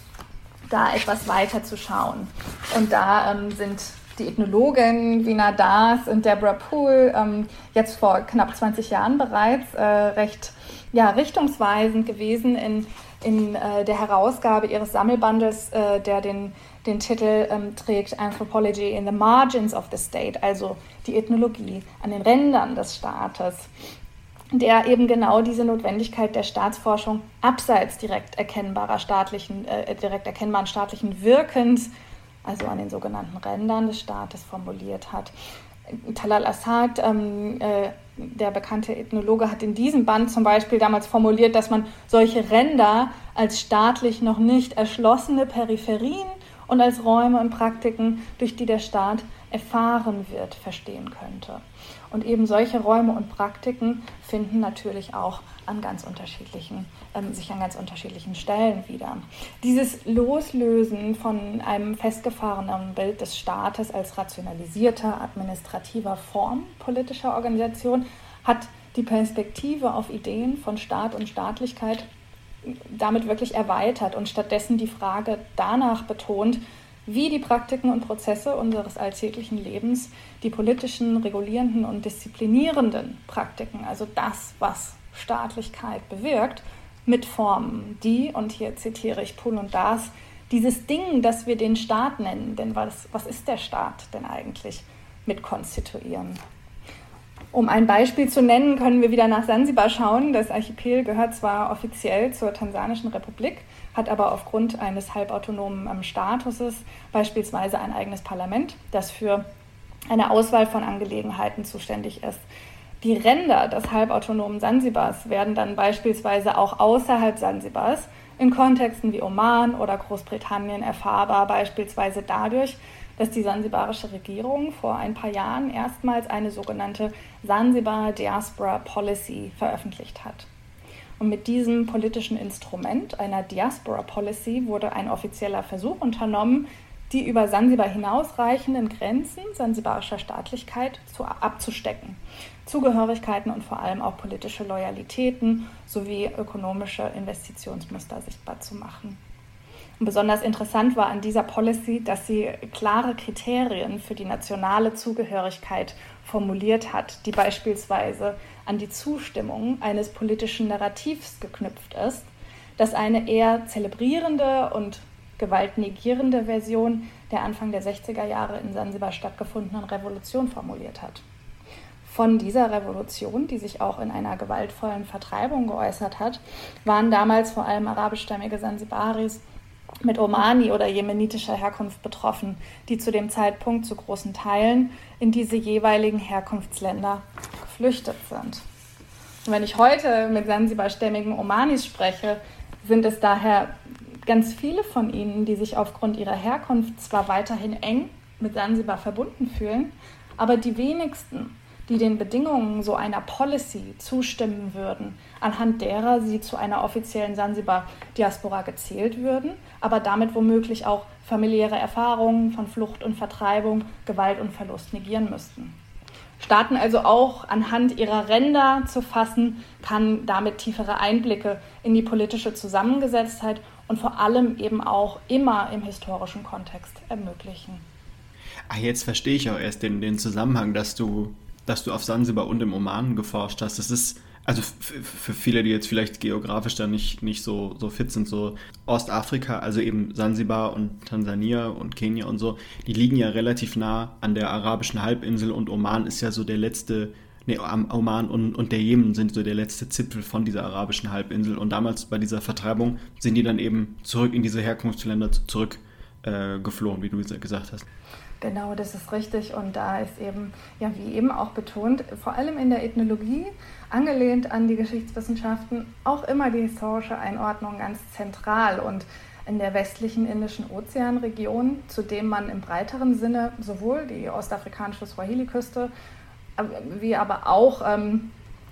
da etwas weiter zu schauen. Und da ähm, sind die Ethnologin Wiener Das und Deborah Poole ähm, jetzt vor knapp 20 Jahren bereits äh, recht ja, richtungsweisend gewesen in, in äh, der Herausgabe ihres Sammelbandels, äh, der den den Titel ähm, trägt Anthropology in the Margins of the State, also die Ethnologie an den Rändern des Staates. der eben genau diese Notwendigkeit der Staatsforschung abseits direkt erkennbarer staatlichen, äh, direkt erkennbaren staatlichen Wirkens, also an den sogenannten Rändern des Staates, formuliert hat. Talal Assad, ähm, äh, der bekannte Ethnologe, hat in diesem Band zum Beispiel damals formuliert, dass man solche Ränder als staatlich noch nicht erschlossene Peripherien und als Räume und Praktiken, durch die der Staat erfahren wird, verstehen könnte. Und eben solche Räume und Praktiken finden natürlich auch an ganz unterschiedlichen, ähm, sich an ganz unterschiedlichen Stellen wieder. Dieses Loslösen von einem festgefahrenen Bild des Staates als rationalisierter, administrativer Form politischer Organisation hat die Perspektive auf Ideen von Staat und Staatlichkeit damit wirklich erweitert und stattdessen die Frage danach betont, wie die Praktiken und Prozesse unseres alltäglichen Lebens die politischen, regulierenden und disziplinierenden Praktiken, also das, was Staatlichkeit bewirkt, mitformen, die, und hier zitiere ich Pohl und Das, dieses Ding, das wir den Staat nennen, denn was, was ist der Staat denn eigentlich, mitkonstituieren. Um ein Beispiel zu nennen, können wir wieder nach Sansibar schauen. Das Archipel gehört zwar offiziell zur Tansanischen Republik, hat aber aufgrund eines halbautonomen ähm, Statuses beispielsweise ein eigenes Parlament, das für eine Auswahl von Angelegenheiten zuständig ist. Die Ränder des halbautonomen Sansibars werden dann beispielsweise auch außerhalb Sansibars in Kontexten wie Oman oder Großbritannien erfahrbar, beispielsweise dadurch, dass die sansibarische Regierung vor ein paar Jahren erstmals eine sogenannte Sansibar Diaspora Policy veröffentlicht hat. Und mit diesem politischen Instrument einer Diaspora Policy wurde ein offizieller Versuch unternommen, die über Sansibar hinausreichenden Grenzen sansibarischer Staatlichkeit zu, abzustecken. Zugehörigkeiten und vor allem auch politische Loyalitäten sowie ökonomische Investitionsmuster sichtbar zu machen. Und besonders interessant war an dieser Policy, dass sie klare Kriterien für die nationale Zugehörigkeit formuliert hat, die beispielsweise an die Zustimmung eines politischen Narrativs geknüpft ist, das eine eher zelebrierende und gewaltnegierende Version der Anfang der 60er Jahre in Sansibar stattgefundenen Revolution formuliert hat. Von dieser Revolution, die sich auch in einer gewaltvollen Vertreibung geäußert hat, waren damals vor allem arabischstämmige Sansibaris mit Omani oder jemenitischer Herkunft betroffen, die zu dem Zeitpunkt zu großen Teilen in diese jeweiligen Herkunftsländer geflüchtet sind. Und wenn ich heute mit Sansibar-stämmigen Omanis spreche, sind es daher ganz viele von ihnen, die sich aufgrund ihrer Herkunft zwar weiterhin eng mit Sansibar verbunden fühlen, aber die wenigsten die den Bedingungen so einer Policy zustimmen würden, anhand derer sie zu einer offiziellen Sansibar-Diaspora gezählt würden, aber damit womöglich auch familiäre Erfahrungen von Flucht und Vertreibung, Gewalt und Verlust negieren müssten. Staaten also auch anhand ihrer Ränder zu fassen, kann damit tiefere Einblicke in die politische Zusammengesetztheit und vor allem eben auch immer im historischen Kontext ermöglichen. Ah, jetzt verstehe ich auch erst den, den Zusammenhang, dass du dass du auf Sansibar und im Oman geforscht hast. Das ist, also für viele, die jetzt vielleicht geografisch da nicht, nicht so, so fit sind, so Ostafrika, also eben Sansibar und Tansania und Kenia und so, die liegen ja relativ nah an der arabischen Halbinsel und Oman ist ja so der letzte, nee, Oman und, und der Jemen sind so der letzte Zipfel von dieser arabischen Halbinsel. Und damals bei dieser Vertreibung sind die dann eben zurück in diese Herkunftsländer zurückgeflohen, äh, wie du gesagt hast. Genau, das ist richtig. Und da ist eben, ja, wie eben auch betont, vor allem in der Ethnologie, angelehnt an die Geschichtswissenschaften, auch immer die historische Einordnung ganz zentral. Und in der westlichen Indischen Ozeanregion, zu dem man im breiteren Sinne sowohl die ostafrikanische Swahili-Küste wie aber auch ähm,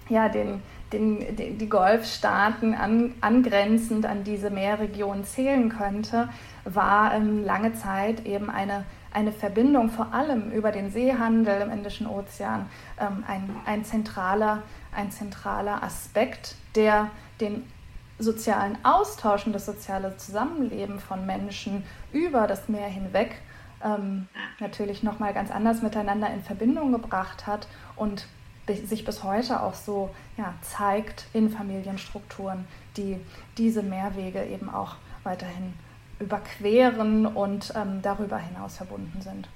ja, den, den, den, die Golfstaaten an, angrenzend an diese Meerregion zählen könnte, war ähm, lange Zeit eben eine eine Verbindung vor allem über den Seehandel im Indischen Ozean ähm, ein, ein, zentraler, ein zentraler Aspekt, der den sozialen Austausch und das soziale Zusammenleben von Menschen über das Meer hinweg ähm, natürlich nochmal ganz anders miteinander in Verbindung gebracht hat und sich bis heute auch so ja, zeigt in Familienstrukturen, die diese Mehrwege eben auch weiterhin überqueren und ähm, darüber hinaus verbunden sind.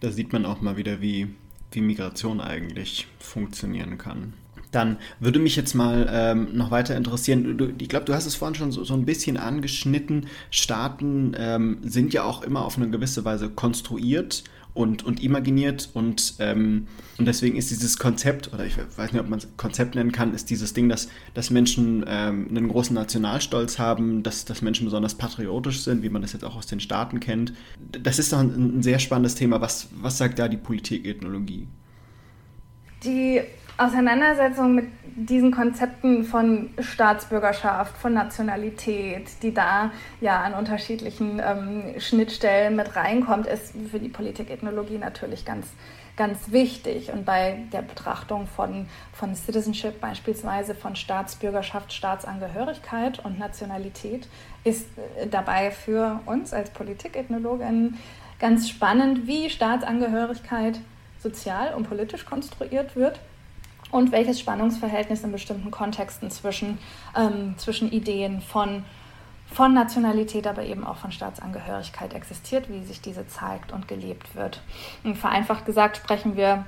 Da sieht man auch mal wieder, wie, wie Migration eigentlich funktionieren kann. Dann würde mich jetzt mal ähm, noch weiter interessieren, du, ich glaube, du hast es vorhin schon so, so ein bisschen angeschnitten, Staaten ähm, sind ja auch immer auf eine gewisse Weise konstruiert und, und imaginiert und, ähm, und deswegen ist dieses Konzept, oder ich weiß nicht, ob man es Konzept nennen kann, ist dieses Ding, dass, dass Menschen ähm, einen großen Nationalstolz haben, dass, dass Menschen besonders patriotisch sind, wie man das jetzt auch aus den Staaten kennt. Das ist doch ein, ein sehr spannendes Thema. Was, was sagt da die Politikethnologie? Die Auseinandersetzung mit diesen Konzepten von Staatsbürgerschaft, von Nationalität, die da ja an unterschiedlichen ähm, Schnittstellen mit reinkommt, ist für die Politikethnologie natürlich ganz, ganz wichtig. Und bei der Betrachtung von, von Citizenship beispielsweise, von Staatsbürgerschaft, Staatsangehörigkeit und Nationalität ist äh, dabei für uns als Politikethnologen ganz spannend, wie Staatsangehörigkeit sozial und politisch konstruiert wird und welches Spannungsverhältnis in bestimmten Kontexten zwischen, ähm, zwischen Ideen von, von Nationalität, aber eben auch von Staatsangehörigkeit existiert, wie sich diese zeigt und gelebt wird. Und vereinfacht gesagt sprechen wir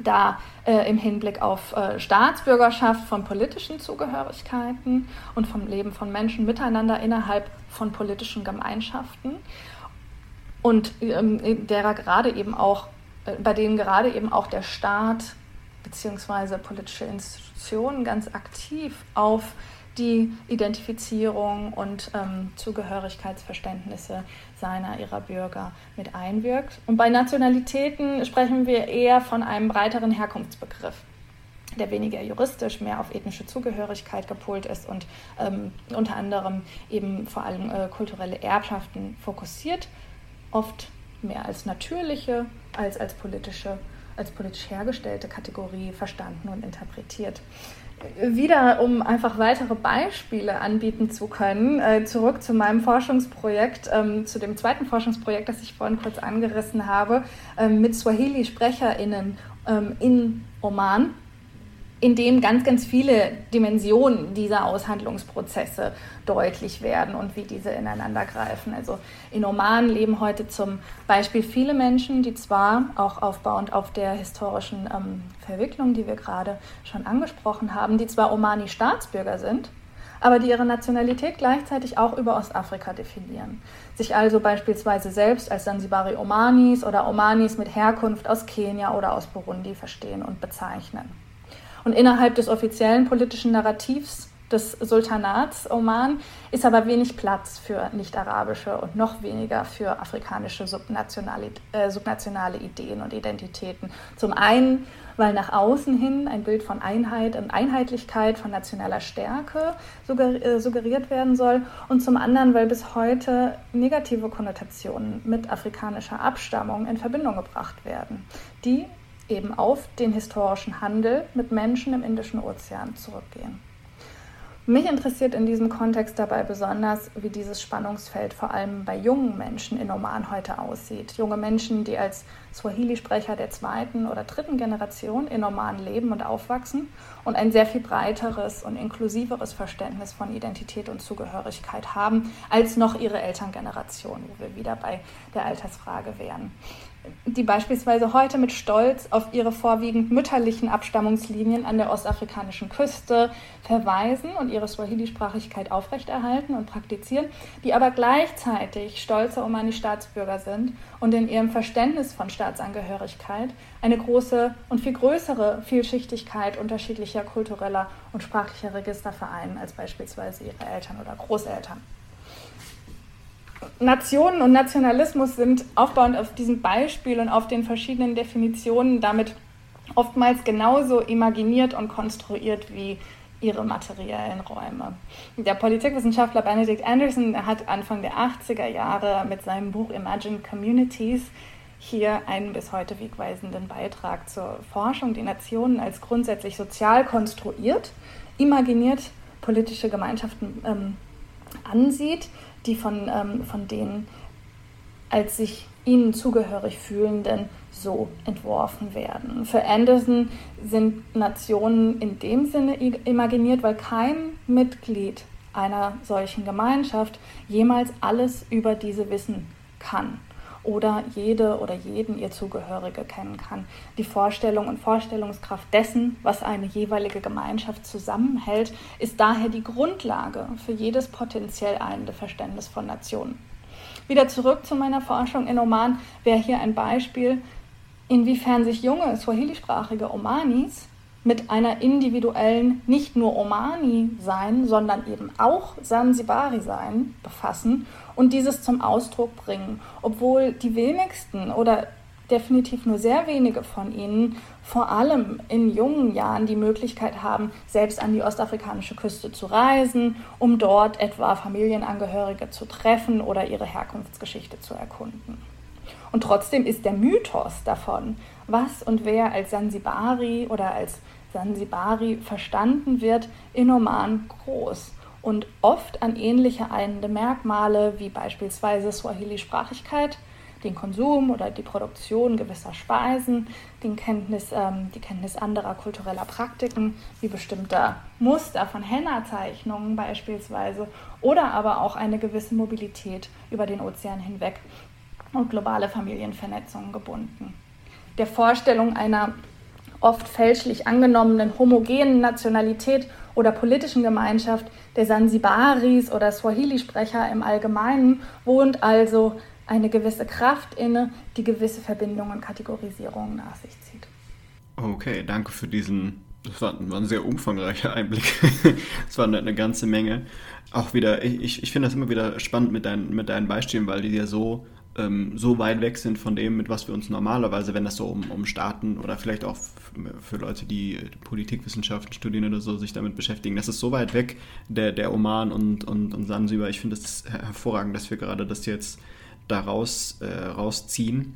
da äh, im Hinblick auf äh, Staatsbürgerschaft von politischen Zugehörigkeiten und vom Leben von Menschen miteinander innerhalb von politischen Gemeinschaften und ähm, derer gerade eben auch, äh, bei denen gerade eben auch der Staat beziehungsweise politische Institutionen ganz aktiv auf die Identifizierung und ähm, Zugehörigkeitsverständnisse seiner, ihrer Bürger mit einwirkt. Und bei Nationalitäten sprechen wir eher von einem breiteren Herkunftsbegriff, der weniger juristisch, mehr auf ethnische Zugehörigkeit gepolt ist und ähm, unter anderem eben vor allem äh, kulturelle Erbschaften fokussiert, oft mehr als natürliche als als politische als politisch hergestellte Kategorie verstanden und interpretiert. Wieder, um einfach weitere Beispiele anbieten zu können, äh, zurück zu meinem Forschungsprojekt, ähm, zu dem zweiten Forschungsprojekt, das ich vorhin kurz angerissen habe, ähm, mit Swahili-SprecherInnen ähm, in Oman in dem ganz, ganz viele Dimensionen dieser Aushandlungsprozesse deutlich werden und wie diese ineinander greifen. Also in Oman leben heute zum Beispiel viele Menschen, die zwar auch aufbauend auf der historischen ähm, Verwicklung, die wir gerade schon angesprochen haben, die zwar Omani-Staatsbürger sind, aber die ihre Nationalität gleichzeitig auch über Ostafrika definieren. Sich also beispielsweise selbst als Sansibari Omanis oder Omanis mit Herkunft aus Kenia oder aus Burundi verstehen und bezeichnen. Und innerhalb des offiziellen politischen Narrativs des Sultanats Oman ist aber wenig Platz für nicht-arabische und noch weniger für afrikanische subnationale, äh, subnationale Ideen und Identitäten. Zum einen, weil nach außen hin ein Bild von Einheit und Einheitlichkeit, von nationaler Stärke äh, suggeriert werden soll und zum anderen, weil bis heute negative Konnotationen mit afrikanischer Abstammung in Verbindung gebracht werden, die eben auf den historischen Handel mit Menschen im Indischen Ozean zurückgehen. Mich interessiert in diesem Kontext dabei besonders, wie dieses Spannungsfeld vor allem bei jungen Menschen in Oman heute aussieht. Junge Menschen, die als Swahili-Sprecher der zweiten oder dritten Generation in Oman leben und aufwachsen und ein sehr viel breiteres und inklusiveres Verständnis von Identität und Zugehörigkeit haben als noch ihre Elterngeneration, wo wir wieder bei der Altersfrage wären die beispielsweise heute mit Stolz auf ihre vorwiegend mütterlichen Abstammungslinien an der ostafrikanischen Küste verweisen und ihre Swahili-Sprachigkeit aufrechterhalten und praktizieren, die aber gleichzeitig stolze Omani-Staatsbürger sind und in ihrem Verständnis von Staatsangehörigkeit eine große und viel größere Vielschichtigkeit unterschiedlicher kultureller und sprachlicher Register vereinen als beispielsweise ihre Eltern oder Großeltern. Nationen und Nationalismus sind aufbauend auf diesem Beispiel und auf den verschiedenen Definitionen damit oftmals genauso imaginiert und konstruiert wie ihre materiellen Räume. Der Politikwissenschaftler Benedict Anderson hat Anfang der 80er Jahre mit seinem Buch Imagine Communities hier einen bis heute wegweisenden Beitrag zur Forschung, die Nationen als grundsätzlich sozial konstruiert, imaginiert politische Gemeinschaften ähm, ansieht, die von, ähm, von den als sich ihnen zugehörig fühlenden so entworfen werden. Für Anderson sind Nationen in dem Sinne imaginiert, weil kein Mitglied einer solchen Gemeinschaft jemals alles über diese wissen kann oder jede oder jeden ihr Zugehörige kennen kann. Die Vorstellung und Vorstellungskraft dessen, was eine jeweilige Gemeinschaft zusammenhält, ist daher die Grundlage für jedes potenziell einende Verständnis von Nationen. Wieder zurück zu meiner Forschung in Oman wäre hier ein Beispiel, inwiefern sich junge Swahili-sprachige Omanis mit einer individuellen, nicht nur Omani-Sein, sondern eben auch Sansibari-Sein befassen und dieses zum Ausdruck bringen, obwohl die wenigsten oder definitiv nur sehr wenige von ihnen vor allem in jungen Jahren die Möglichkeit haben, selbst an die ostafrikanische Küste zu reisen, um dort etwa Familienangehörige zu treffen oder ihre Herkunftsgeschichte zu erkunden. Und trotzdem ist der Mythos davon, was und wer als Sansibari oder als Sansibari verstanden wird, in Oman groß und oft an ähnliche einende Merkmale wie beispielsweise Swahili-Sprachigkeit, den Konsum oder die Produktion gewisser Speisen, Kenntnis, ähm, die Kenntnis anderer kultureller Praktiken, wie bestimmter Muster von Henna-Zeichnungen beispielsweise, oder aber auch eine gewisse Mobilität über den Ozean hinweg und globale Familienvernetzungen gebunden. Der Vorstellung einer oft fälschlich angenommenen homogenen Nationalität oder politischen Gemeinschaft der Sansibaris oder Swahili-Sprecher im Allgemeinen wohnt also eine gewisse Kraft inne, die gewisse Verbindungen und Kategorisierungen nach sich zieht. Okay, danke für diesen, das war, war ein sehr umfangreicher Einblick. Es war eine, eine, ganze Menge. Auch wieder, ich, ich finde das immer wieder spannend mit, dein, mit deinen Beispielen, weil die ja so ähm, so weit weg sind von dem, mit was wir uns normalerweise, wenn das so um, um Staaten oder vielleicht auch für Leute, die Politikwissenschaften studieren oder so, sich damit beschäftigen. Das ist so weit weg, der, der Oman und, und, und Sansibar. Ich finde es hervorragend, dass wir gerade das jetzt da raus, äh, rausziehen.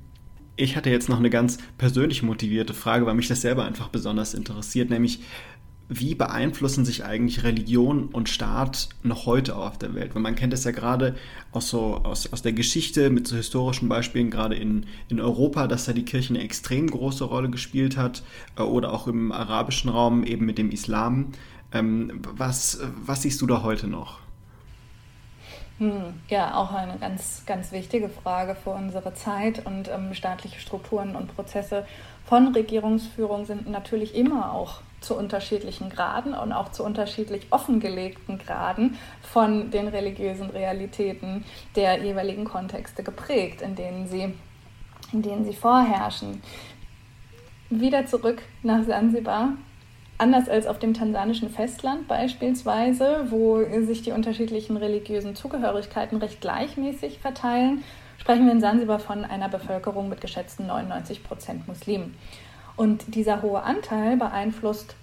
Ich hatte jetzt noch eine ganz persönlich motivierte Frage, weil mich das selber einfach besonders interessiert, nämlich wie beeinflussen sich eigentlich Religion und Staat noch heute auf der Welt? Weil man kennt es ja gerade aus, so, aus, aus der Geschichte mit so historischen Beispielen, gerade in, in Europa, dass da die Kirche eine extrem große Rolle gespielt hat äh, oder auch im arabischen Raum eben mit dem Islam. Ähm, was, was siehst du da heute noch? Hm, ja, auch eine ganz, ganz wichtige Frage für unsere Zeit und ähm, staatliche Strukturen und Prozesse von Regierungsführung sind natürlich immer auch zu unterschiedlichen Graden und auch zu unterschiedlich offengelegten Graden von den religiösen Realitäten der jeweiligen Kontexte geprägt, in denen sie, in denen sie vorherrschen. Wieder zurück nach Sansibar. Anders als auf dem tansanischen Festland beispielsweise, wo sich die unterschiedlichen religiösen Zugehörigkeiten recht gleichmäßig verteilen, sprechen wir in Sansibar von einer Bevölkerung mit geschätzten 99 Prozent Muslimen. Und dieser hohe Anteil beeinflusst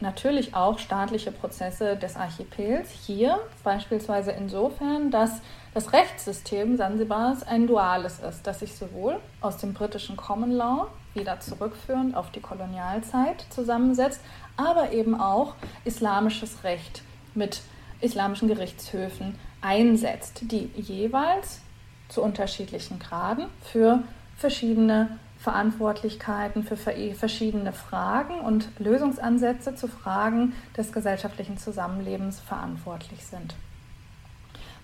natürlich auch staatliche Prozesse des Archipels. Hier beispielsweise insofern, dass das Rechtssystem Sansibars ein duales ist, das sich sowohl aus dem britischen Common Law, wieder zurückführend auf die Kolonialzeit, zusammensetzt, aber eben auch islamisches Recht mit islamischen Gerichtshöfen einsetzt, die jeweils zu unterschiedlichen Graden für verschiedene Verantwortlichkeiten für verschiedene Fragen und Lösungsansätze zu Fragen des gesellschaftlichen Zusammenlebens verantwortlich sind.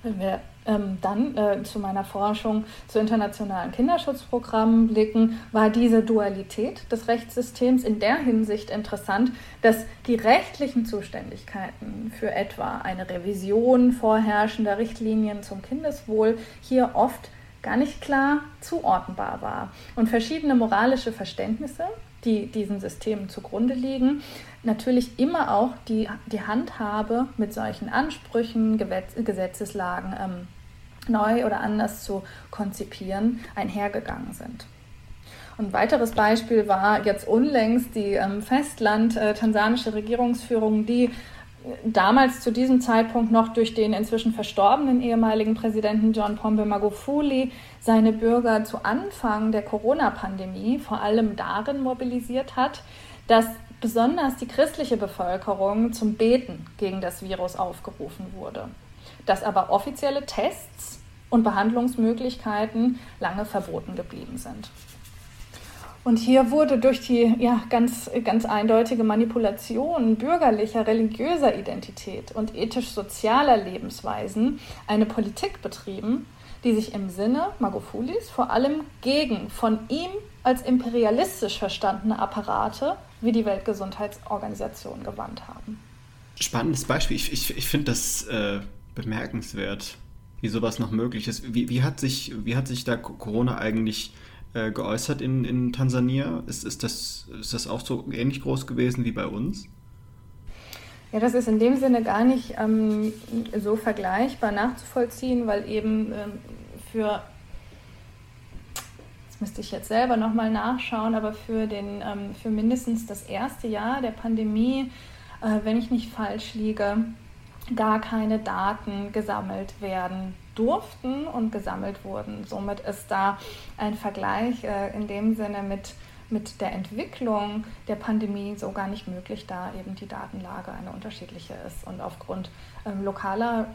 Wenn wir ähm, dann äh, zu meiner Forschung zu internationalen Kinderschutzprogrammen blicken, war diese Dualität des Rechtssystems in der Hinsicht interessant, dass die rechtlichen Zuständigkeiten für etwa eine Revision vorherrschender Richtlinien zum Kindeswohl hier oft gar nicht klar zuordnenbar war. Und verschiedene moralische Verständnisse, die diesen Systemen zugrunde liegen, natürlich immer auch die, die Handhabe mit solchen Ansprüchen, Gesetzeslagen ähm, neu oder anders zu konzipieren, einhergegangen sind. ein weiteres Beispiel war jetzt unlängst die ähm, Festland-tansanische äh, Regierungsführung, die damals zu diesem Zeitpunkt noch durch den inzwischen verstorbenen ehemaligen Präsidenten John Pombe Magufuli seine Bürger zu Anfang der Corona-Pandemie vor allem darin mobilisiert hat, dass besonders die christliche Bevölkerung zum Beten gegen das Virus aufgerufen wurde, dass aber offizielle Tests und Behandlungsmöglichkeiten lange verboten geblieben sind. Und hier wurde durch die ja, ganz, ganz eindeutige Manipulation bürgerlicher, religiöser Identität und ethisch-sozialer Lebensweisen eine Politik betrieben, die sich im Sinne Magofulis vor allem gegen von ihm als imperialistisch verstandene Apparate wie die Weltgesundheitsorganisation gewandt haben. Spannendes Beispiel. Ich, ich, ich finde das äh, bemerkenswert, wie sowas noch möglich ist. Wie, wie, hat, sich, wie hat sich da Corona eigentlich äh, geäußert in, in Tansania? Ist, ist, das, ist das auch so ähnlich groß gewesen wie bei uns? Ja, das ist in dem Sinne gar nicht ähm, so vergleichbar nachzuvollziehen, weil eben ähm, für, das müsste ich jetzt selber nochmal nachschauen, aber für, den, ähm, für mindestens das erste Jahr der Pandemie, äh, wenn ich nicht falsch liege, gar keine Daten gesammelt werden durften und gesammelt wurden. Somit ist da ein Vergleich äh, in dem Sinne mit mit der Entwicklung der Pandemie so gar nicht möglich, da eben die Datenlage eine unterschiedliche ist. Und aufgrund ähm, lokaler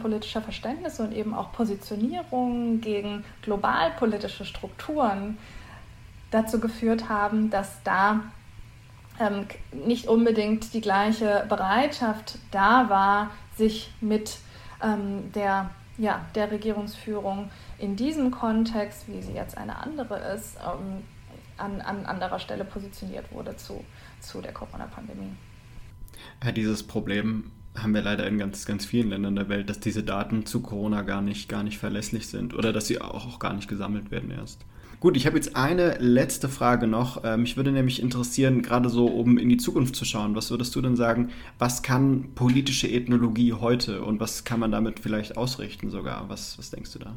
politischer Verständnisse und eben auch Positionierungen gegen globalpolitische Strukturen dazu geführt haben, dass da ähm, nicht unbedingt die gleiche Bereitschaft da war, sich mit ähm, der, ja, der Regierungsführung in diesem Kontext, wie sie jetzt eine andere ist, ähm, an, an anderer Stelle positioniert wurde zu, zu der Corona-Pandemie. Ja, dieses Problem haben wir leider in ganz, ganz vielen Ländern der Welt, dass diese Daten zu Corona gar nicht, gar nicht verlässlich sind oder dass sie auch, auch gar nicht gesammelt werden erst. Gut, ich habe jetzt eine letzte Frage noch. Ähm, mich würde nämlich interessieren, gerade so, um in die Zukunft zu schauen, was würdest du denn sagen, was kann politische Ethnologie heute und was kann man damit vielleicht ausrichten sogar? Was, was denkst du da?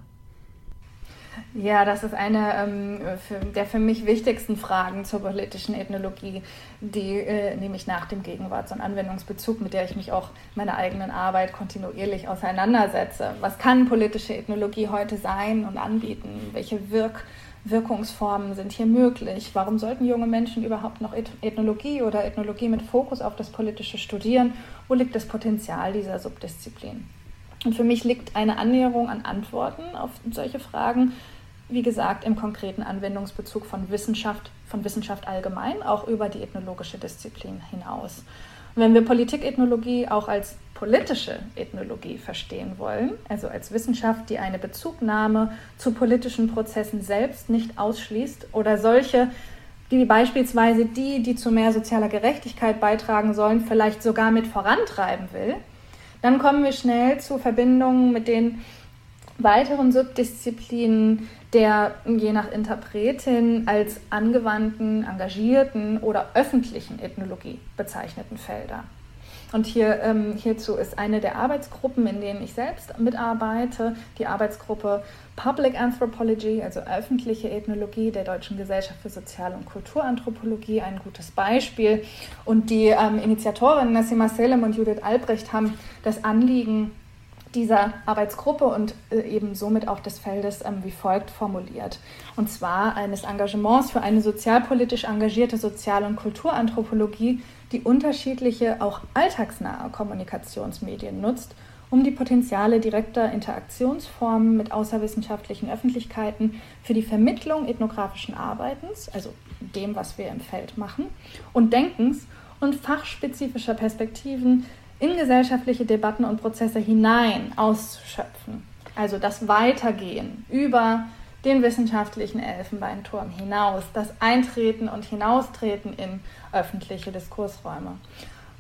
Ja, das ist eine ähm, für, der für mich wichtigsten Fragen zur politischen Ethnologie, die äh, nämlich nach dem Gegenwarts- und Anwendungsbezug, mit der ich mich auch meiner eigenen Arbeit kontinuierlich auseinandersetze. Was kann politische Ethnologie heute sein und anbieten? Welche Wirk Wirkungsformen sind hier möglich? Warum sollten junge Menschen überhaupt noch Ethnologie oder Ethnologie mit Fokus auf das Politische studieren? Wo liegt das Potenzial dieser Subdisziplin? Und für mich liegt eine Annäherung an Antworten auf solche Fragen, wie gesagt, im konkreten Anwendungsbezug von Wissenschaft, von Wissenschaft allgemein, auch über die ethnologische Disziplin hinaus. Und wenn wir Politikethnologie auch als politische Ethnologie verstehen wollen, also als Wissenschaft, die eine Bezugnahme zu politischen Prozessen selbst nicht ausschließt oder solche, wie beispielsweise die, die zu mehr sozialer Gerechtigkeit beitragen sollen, vielleicht sogar mit vorantreiben will, dann kommen wir schnell zu Verbindungen mit den weiteren Subdisziplinen der je nach Interpretin als angewandten, engagierten oder öffentlichen Ethnologie bezeichneten Felder. Und hier, ähm, hierzu ist eine der Arbeitsgruppen, in denen ich selbst mitarbeite, die Arbeitsgruppe Public Anthropology, also öffentliche Ethnologie der Deutschen Gesellschaft für Sozial- und Kulturanthropologie, ein gutes Beispiel. Und die ähm, Initiatorinnen Nassima Selem und Judith Albrecht haben das Anliegen dieser Arbeitsgruppe und äh, eben somit auch des Feldes ähm, wie folgt formuliert. Und zwar eines Engagements für eine sozialpolitisch engagierte Sozial- und Kulturanthropologie, die unterschiedliche, auch alltagsnahe Kommunikationsmedien nutzt um die Potenziale direkter Interaktionsformen mit außerwissenschaftlichen Öffentlichkeiten für die Vermittlung ethnografischen Arbeitens, also dem, was wir im Feld machen, und Denkens und fachspezifischer Perspektiven in gesellschaftliche Debatten und Prozesse hinein auszuschöpfen. Also das Weitergehen über den wissenschaftlichen Elfenbeinturm hinaus, das Eintreten und Hinaustreten in öffentliche Diskursräume.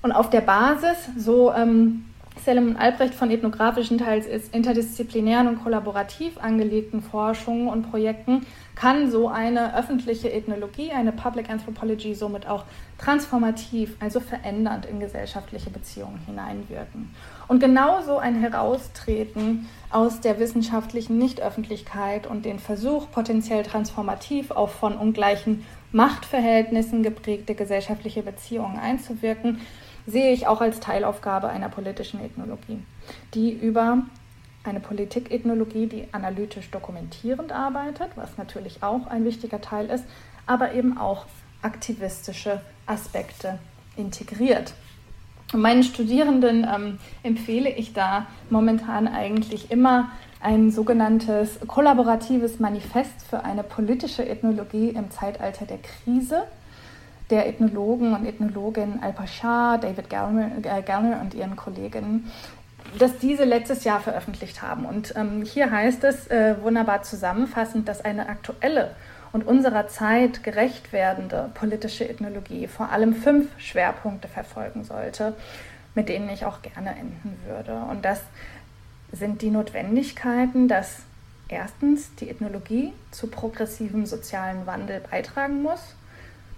Und auf der Basis, so ähm, Selim Albrecht von ethnografischen, teils interdisziplinären und kollaborativ angelegten Forschungen und Projekten kann so eine öffentliche Ethnologie, eine Public Anthropology somit auch transformativ, also verändernd in gesellschaftliche Beziehungen hineinwirken. Und genauso ein Heraustreten aus der wissenschaftlichen Nichtöffentlichkeit und den Versuch, potenziell transformativ auf von ungleichen Machtverhältnissen geprägte gesellschaftliche Beziehungen einzuwirken, sehe ich auch als Teilaufgabe einer politischen Ethnologie, die über eine Politikethnologie, die analytisch dokumentierend arbeitet, was natürlich auch ein wichtiger Teil ist, aber eben auch aktivistische Aspekte integriert. Und meinen Studierenden ähm, empfehle ich da momentan eigentlich immer ein sogenanntes kollaboratives Manifest für eine politische Ethnologie im Zeitalter der Krise der Ethnologen und Ethnologin Al-Pashar, David Gallner, äh, Gallner und ihren Kolleginnen dass diese letztes Jahr veröffentlicht haben. Und ähm, hier heißt es äh, wunderbar zusammenfassend, dass eine aktuelle und unserer Zeit gerecht werdende politische Ethnologie vor allem fünf Schwerpunkte verfolgen sollte, mit denen ich auch gerne enden würde. Und das sind die Notwendigkeiten, dass erstens die Ethnologie zu progressivem sozialen Wandel beitragen muss.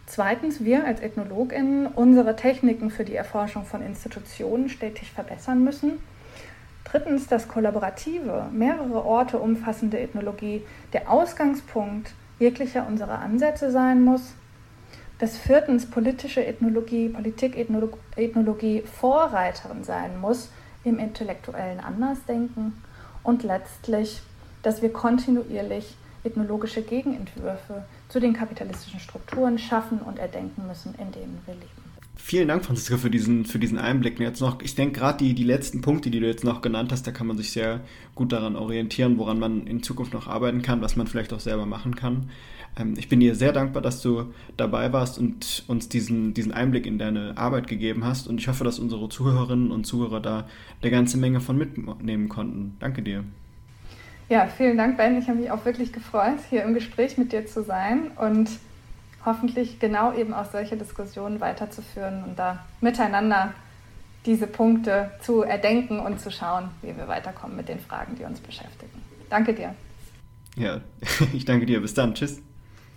Zweitens, wir als Ethnologinnen unsere Techniken für die Erforschung von Institutionen stetig verbessern müssen. Drittens, dass kollaborative, mehrere Orte umfassende Ethnologie der Ausgangspunkt jeglicher unserer Ansätze sein muss. Dass viertens politische Ethnologie, Politikethnologie Vorreiterin sein muss im intellektuellen Andersdenken. Und letztlich, dass wir kontinuierlich ethnologische Gegenentwürfe zu den kapitalistischen Strukturen schaffen und erdenken müssen, in denen wir leben. Vielen Dank, Franziska, für diesen, für diesen Einblick. Jetzt noch, ich denke gerade die, die letzten Punkte, die du jetzt noch genannt hast, da kann man sich sehr gut daran orientieren, woran man in Zukunft noch arbeiten kann, was man vielleicht auch selber machen kann. Ähm, ich bin dir sehr dankbar, dass du dabei warst und uns diesen, diesen Einblick in deine Arbeit gegeben hast. Und ich hoffe, dass unsere Zuhörerinnen und Zuhörer da eine ganze Menge von mitnehmen konnten. Danke dir. Ja, vielen Dank, Ben. Ich habe mich auch wirklich gefreut, hier im Gespräch mit dir zu sein und hoffentlich genau eben auch solche Diskussionen weiterzuführen und da miteinander diese Punkte zu erdenken und zu schauen, wie wir weiterkommen mit den Fragen, die uns beschäftigen. Danke dir. Ja, ich danke dir. Bis dann. Tschüss.